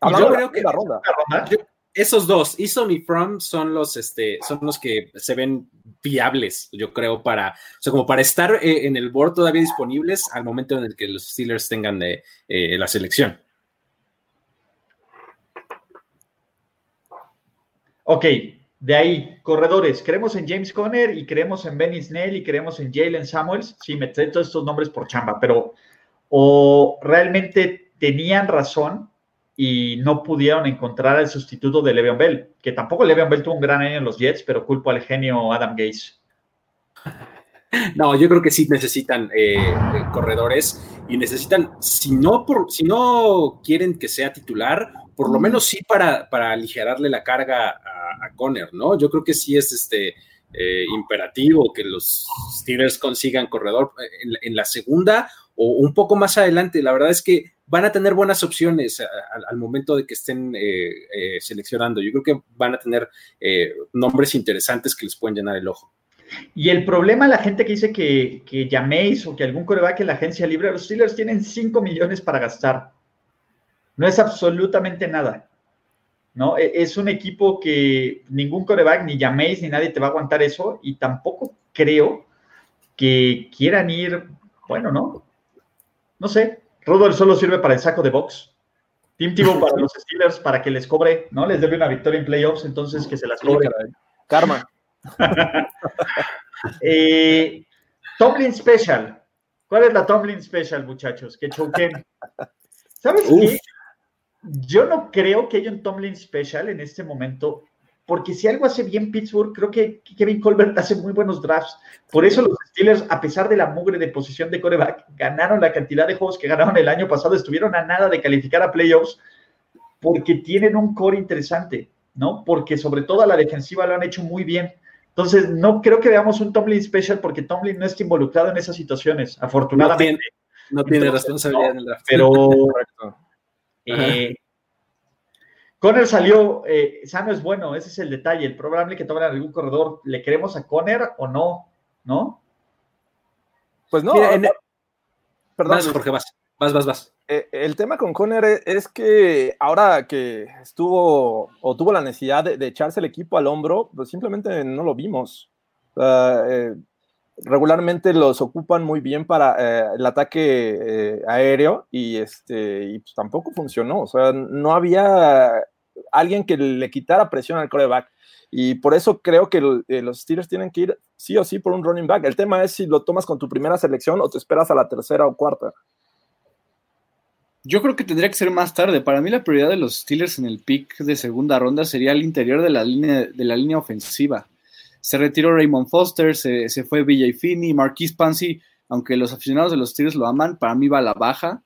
S4: Hablando
S5: yo creo
S4: la
S5: que-
S4: segunda ronda.
S5: Esos dos, Eason y From, son los, este, son los que se ven viables, yo creo, para, o sea, como para estar eh, en el board todavía disponibles al momento en el que los Steelers tengan eh, eh, la selección.
S3: Ok, de ahí, corredores. Creemos en James Conner y creemos en Benny Snell y creemos en Jalen Samuels. Sí, me todos estos nombres por chamba, pero o realmente tenían razón y no pudieron encontrar al sustituto de Le'Veon Bell, que tampoco Le'Veon Bell tuvo un gran año en los Jets, pero culpo al genio Adam Gates. *laughs*
S5: No, yo creo que sí necesitan eh, corredores y necesitan, si no, por, si no quieren que sea titular, por lo menos sí para, para aligerarle la carga a, a Conner, ¿no? Yo creo que sí es este eh, imperativo que los Steelers consigan corredor en, la- en la segunda o un poco más adelante. La verdad es que van a tener buenas opciones a- a- al momento de que estén eh, eh, seleccionando. Yo creo que van a tener eh, nombres interesantes que les pueden llenar el ojo.
S3: Y el problema, la gente que dice que, que llaméis o que algún coreback en la agencia libre, los Steelers tienen 5 millones para gastar. No es absolutamente nada. ¿no? E- Es un equipo que ningún coreback, ni llaméis, ni nadie te va a aguantar eso. Y tampoco creo que quieran ir, bueno, ¿no? No sé. Rudolph solo sirve para el saco de box. Tim Tebow *laughs* para los Steelers para que les cobre, ¿no? Les debe una victoria en playoffs, entonces que se las cobre.
S4: Karma. *laughs*
S3: Eh, Tomlin Special. ¿Cuál es la Tomlin Special, muchachos? Que choquen. ¿Sabes
S5: Uf.
S3: qué? Yo no creo que haya un Tomlin Special en este momento, porque si algo hace bien Pittsburgh, creo que Kevin Colbert hace muy buenos drafts. Por eso los Steelers, a pesar de la mugre de posición de coreback, ganaron la cantidad de juegos que ganaron el año pasado, estuvieron a nada de calificar a playoffs, porque tienen un core interesante, ¿no? Porque sobre todo a la defensiva lo han hecho muy bien. Entonces, no creo que veamos un Tomlin special porque Tomlin no está involucrado en esas situaciones,
S5: No
S3: afortunadamente.
S5: tiene, no tiene
S3: Entonces,
S5: responsabilidad
S3: no,
S5: en el draft.
S3: Pero *laughs*
S4: Correcto.
S3: Eh, Conner salió, eh, sano es bueno, ese es el detalle. El probable que tomen algún corredor, ¿le queremos a Conner o no? ¿No?
S4: Pues no,
S5: Mira, en-
S4: perdón.
S5: vas, Jorge, vas. Vas, vas, vas.
S4: Eh, el tema con Conner es, que ahora que estuvo o tuvo la necesidad de, de echarse el equipo al hombro, pues simplemente no lo vimos. Eh, regularmente los ocupan muy bien para eh, el ataque eh, aéreo y, este, y pues tampoco funcionó. O sea, no había alguien que le quitara presión al coreback. Y por eso creo que eh, los Steelers tienen que ir sí o sí por un running back. El tema es si lo tomas con tu primera selección o te esperas a la tercera o cuarta.
S6: Yo creo que tendría que ser más tarde. Para mí la prioridad de los Steelers en el pick de segunda ronda sería el interior de la línea, de la línea ofensiva. Se retiró Raymond Foster, se, se fue BJ Finney, Marquise Pansy, aunque los aficionados de los Steelers lo aman, para mí va a la baja.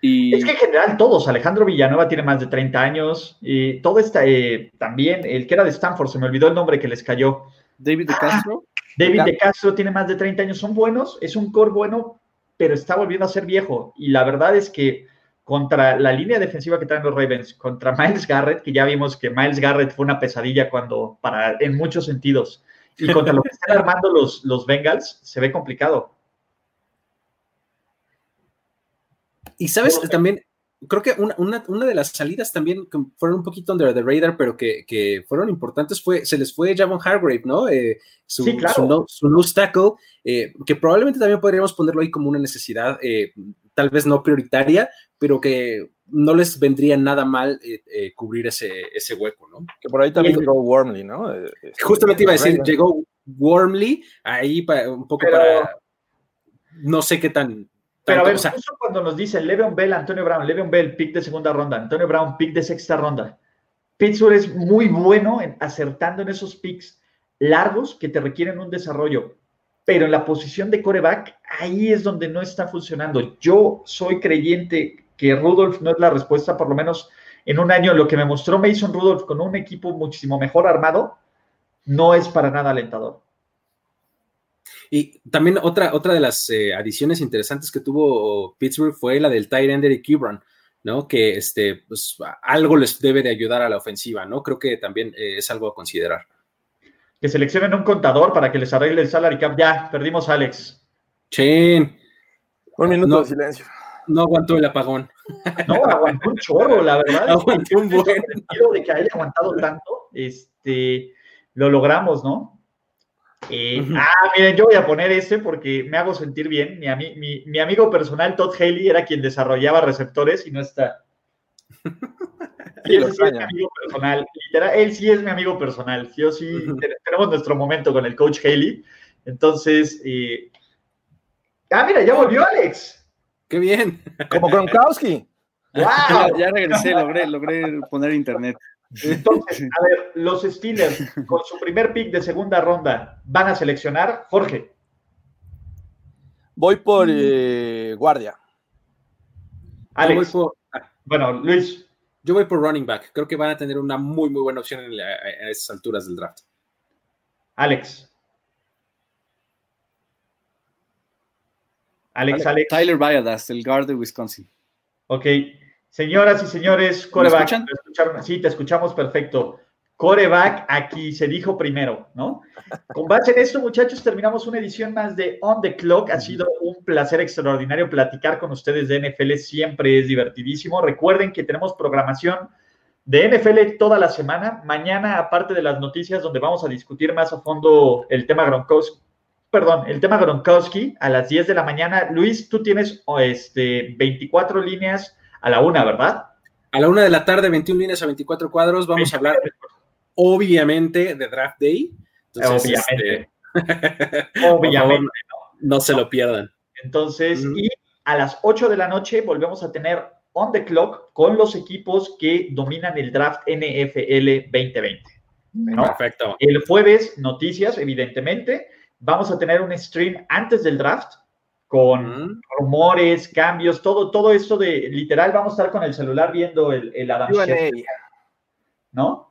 S6: Y
S3: Es que en general todos, Alejandro Villanueva tiene más de 30 años, y todo está eh, también, el que era de Stanford, se me olvidó el nombre que les cayó.
S6: David de Castro,
S3: David De Castro tiene más de 30 años, son buenos, es un core bueno, pero está volviendo a ser viejo. Y la verdad es que contra la línea defensiva que traen los Ravens, contra Miles Garrett, que ya vimos que Miles Garrett fue una pesadilla cuando, para, en muchos sentidos, y contra lo que están armando los, los Bengals, se ve complicado.
S5: Y sabes,
S3: No
S5: también, creo que una, una, una de las salidas también que fueron un poquito under the radar, pero que, que fueron importantes fue, se les fue Javon Hargrave, ¿no? Eh, su,
S3: Sí, claro.
S5: su, no, su nose tackle, eh, que probablemente también podríamos ponerlo ahí como una necesidad, eh, tal vez no prioritaria, pero que no les vendría nada mal eh, eh, cubrir ese, ese hueco, ¿no?
S4: Que por ahí también
S5: Y-
S4: llegó Wormley, ¿no? Eh, este,
S5: Justamente iba a decir, llegó Warmly ahí para, un poco
S3: Pero-
S5: para, no sé qué tan...
S3: Pero a ver,
S5: o sea,
S3: justo cuando nos dicen Le'Veon Bell, Antonio Brown, Le'Veon Bell, pick de segunda ronda, Antonio Brown, pick de sexta ronda. Pittsburgh es muy bueno en acertando en esos picks largos que te requieren un desarrollo. Pero en la posición de coreback, ahí es donde no está funcionando. Yo soy creyente que Rudolph no es la respuesta, por lo menos en un año. Lo que me mostró Mason Rudolph con un equipo muchísimo mejor armado, no es para nada alentador.
S5: Y también otra, otra de las eh, adiciones interesantes que tuvo Pittsburgh fue la del tight end Eric Ebron, ¿no? Que este, pues, algo les debe de ayudar a la ofensiva, ¿no? Creo que también eh, es algo a considerar.
S3: Que seleccionen un contador para que les arregle el salary cap. Ya, perdimos a Alex.
S5: Chen,
S4: Un minuto
S5: No.
S4: de silencio.
S5: No aguantó el apagón.
S3: No, aguantó un chorro, la verdad.
S5: Aguantó un buen.
S3: de que haya aguantado tanto. Este, lo logramos, ¿no? Eh. Ah, miren, yo voy a poner este porque me hago sentir bien. Mi, ami- mi- mi amigo personal, Todd Haley, era quien desarrollaba receptores y no está.
S4: Sí,
S3: ese sí es mi amigo personal. Literal, él sí es mi amigo personal. Sí o sí,
S5: Ujú.
S3: te- tenemos nuestro momento con el coach Haley. Entonces, eh, ah, mira, ya volvió Alex.
S5: ¡Qué bien!
S4: Como Gronkowski. *laughs*
S6: ya,
S3: ¡Wow!
S6: ya regresé, logré, logré poner internet.
S3: Entonces, a ver, los Steelers con su primer pick de segunda ronda van a seleccionar Jorge.
S4: Voy por eh, guardia.
S5: Voy,
S3: Alex.
S5: por, ah,
S3: Bueno, Luis.
S5: yo voy por running back. Creo que van a tener una muy, muy buena opción en la- a esas alturas del draft.
S3: Alex. Alex, Alex.
S6: Tyler Viadas, el guard de Wisconsin.
S3: Ok. Señoras y señores,
S6: ¿Me
S3: coreback.
S6: escuchan?
S3: ¿me escucharon? Sí, te escuchamos perfecto. Coreback, aquí se dijo primero, ¿no? Con base en esto, muchachos, terminamos una edición más de On the Clock. Ha sido un placer extraordinario platicar con ustedes de NFL. Siempre es divertidísimo. Recuerden que tenemos programación de NFL toda la semana. Mañana, aparte de las noticias, donde vamos a discutir más a fondo el tema Gronkowski, perdón, el tema Gronkowski a las 10 de la mañana. Luis, tú tienes oh, este, 24 líneas a la una, ¿verdad?
S5: A la una de la tarde, 21 líneas a 24 cuadros, vamos a hablar obviamente de Draft Day. Entonces,
S3: Obviamente.
S5: este, *laughs*
S3: Obviamente.
S5: favor, no se lo pierdan.
S3: Entonces,
S5: Mm.
S3: y a las 8 de la noche volvemos a tener On the Clock con los equipos que dominan el draft NFL 2020. ¿no?
S5: Perfecto.
S3: El jueves, noticias, evidentemente. Vamos a tener un stream antes del draft con
S5: Mm.
S3: rumores, cambios, todo, todo esto de literal. Vamos a estar con el celular viendo el, el Adam Schefter. ¿no?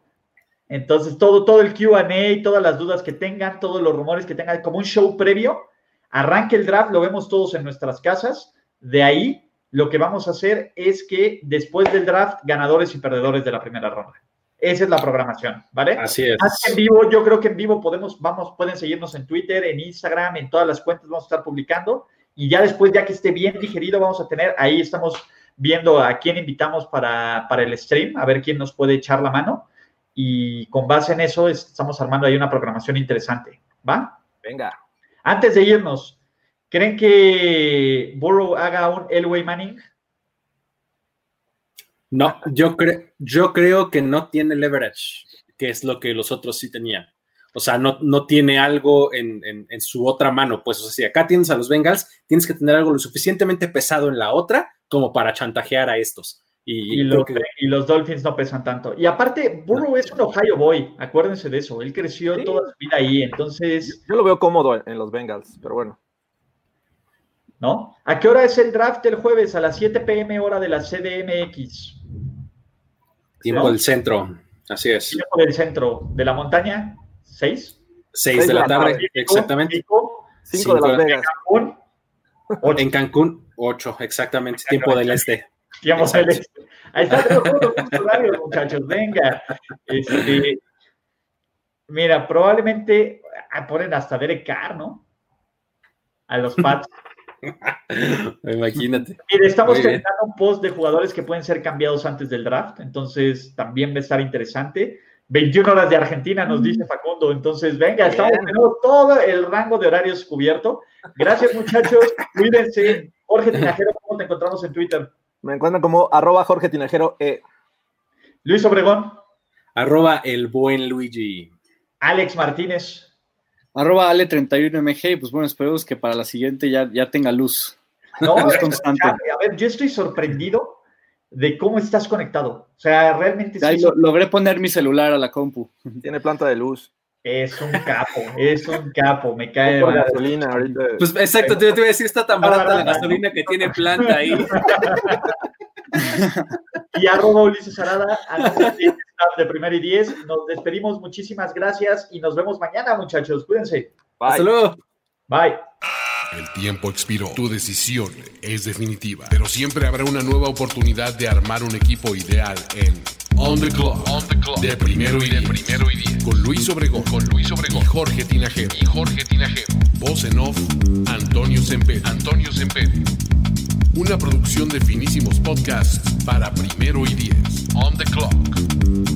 S3: Entonces, todo, todo el QA, todas las dudas que tengan, todos los rumores que tengan, como un show previo. Arranque el draft, lo vemos todos en nuestras casas. De ahí, lo que vamos a hacer es que después del draft, ganadores y perdedores de la primera ronda. Esa es la programación, ¿vale?
S5: Así es.
S3: Más que en vivo, yo creo que en vivo podemos, vamos, pueden seguirnos en Twitter, en Instagram, en todas las cuentas vamos a estar publicando. Y ya después, ya que esté bien digerido, vamos a tener, ahí estamos viendo a quién invitamos para, para el stream, a ver quién nos puede echar la mano. Y con base en eso, estamos armando ahí una programación interesante, ¿va?
S4: Venga.
S3: Antes de irnos, ¿creen que Burrow haga un Elway Manning?
S5: No, yo, cre- yo creo que no tiene leverage, que es lo que los otros sí tenían. O sea, no, no tiene algo en, en- en su otra mano. Pues, o sea, si acá tienes a los Bengals, tienes que tener algo lo suficientemente pesado en la otra como para chantajear a estos. Y,
S3: los,
S5: que
S3: y los Dolphins no pesan tanto. Y aparte, Burrow es un Ohio Boy, acuérdense de eso. Él creció
S4: Sí.
S3: toda su vida ahí, entonces,
S4: Yo lo veo cómodo en- en los Bengals, pero bueno.
S3: ¿No? ¿A qué hora es el draft el jueves? A las 7 pm hora de la CDMX.
S5: tiempo
S3: ¿no?
S5: del centro. Así es.
S3: Tiempo del centro de la montaña, 6.
S5: Seis de la tarde, exactamente.
S4: Cinco de
S5: Cinco
S4: Las Vegas.
S3: Cancún, ocho.
S5: En Cancún, ocho, exactamente. *laughs* Tiempo del este.
S3: Tiempo del este. Ahí está todos los *laughs* muchachos. Venga. Este, mira, probablemente ah, ponen hasta Derek Carr, ¿no? A los Pats. *laughs* *laughs*
S5: Imagínate.
S3: Mire, estamos generando un post de jugadores que pueden ser cambiados antes del draft, entonces también va a estar interesante. 21 horas de Argentina, nos dice Facundo. Entonces, venga, estamos tenemos todo el rango de horarios cubierto. Gracias, muchachos. *laughs* Cuídense. Jorge Tinajero, ¿cómo te encontramos en Twitter?
S4: Me encuentran como arroba Jorge Tinajero. E.
S3: Luis Obregón,
S5: Arroba el buen Luigi.
S3: Alex Martínez.
S6: Arroba Ale31MG, y pues bueno, esperemos que para la siguiente ya, ya tenga luz.
S3: No,
S6: Es
S3: es
S6: constante.
S3: A ver, yo estoy sorprendido de cómo estás conectado. O sea, realmente
S6: lo- logré poner mi celular a la compu.
S4: Tiene planta de luz.
S3: es un capo, es un capo, me cae
S4: Por gasolina ahorita.
S5: Pues exacto, te, te iba a decir, está tan barata la gasolina que tiene planta ahí. *laughs*
S3: y arroba Ulises Arada, de de Primera y Diez. Nos despedimos, muchísimas gracias y nos vemos mañana, muchachos. Cuídense.
S4: Bye.
S5: Hasta luego.
S3: Bye.
S1: El tiempo expiró. Tu decisión es definitiva. Pero siempre habrá una nueva oportunidad de armar un equipo ideal en On the Clock. De primero y diez. primero y diez. Con Luis Obregón. Con Luis Obregón. Y Jorge Tinajero. Y Jorge Tinajero. Voz en off. Antonio Semper. Antonio Semper. Una producción de finísimos podcasts para primero y diez. On the Clock.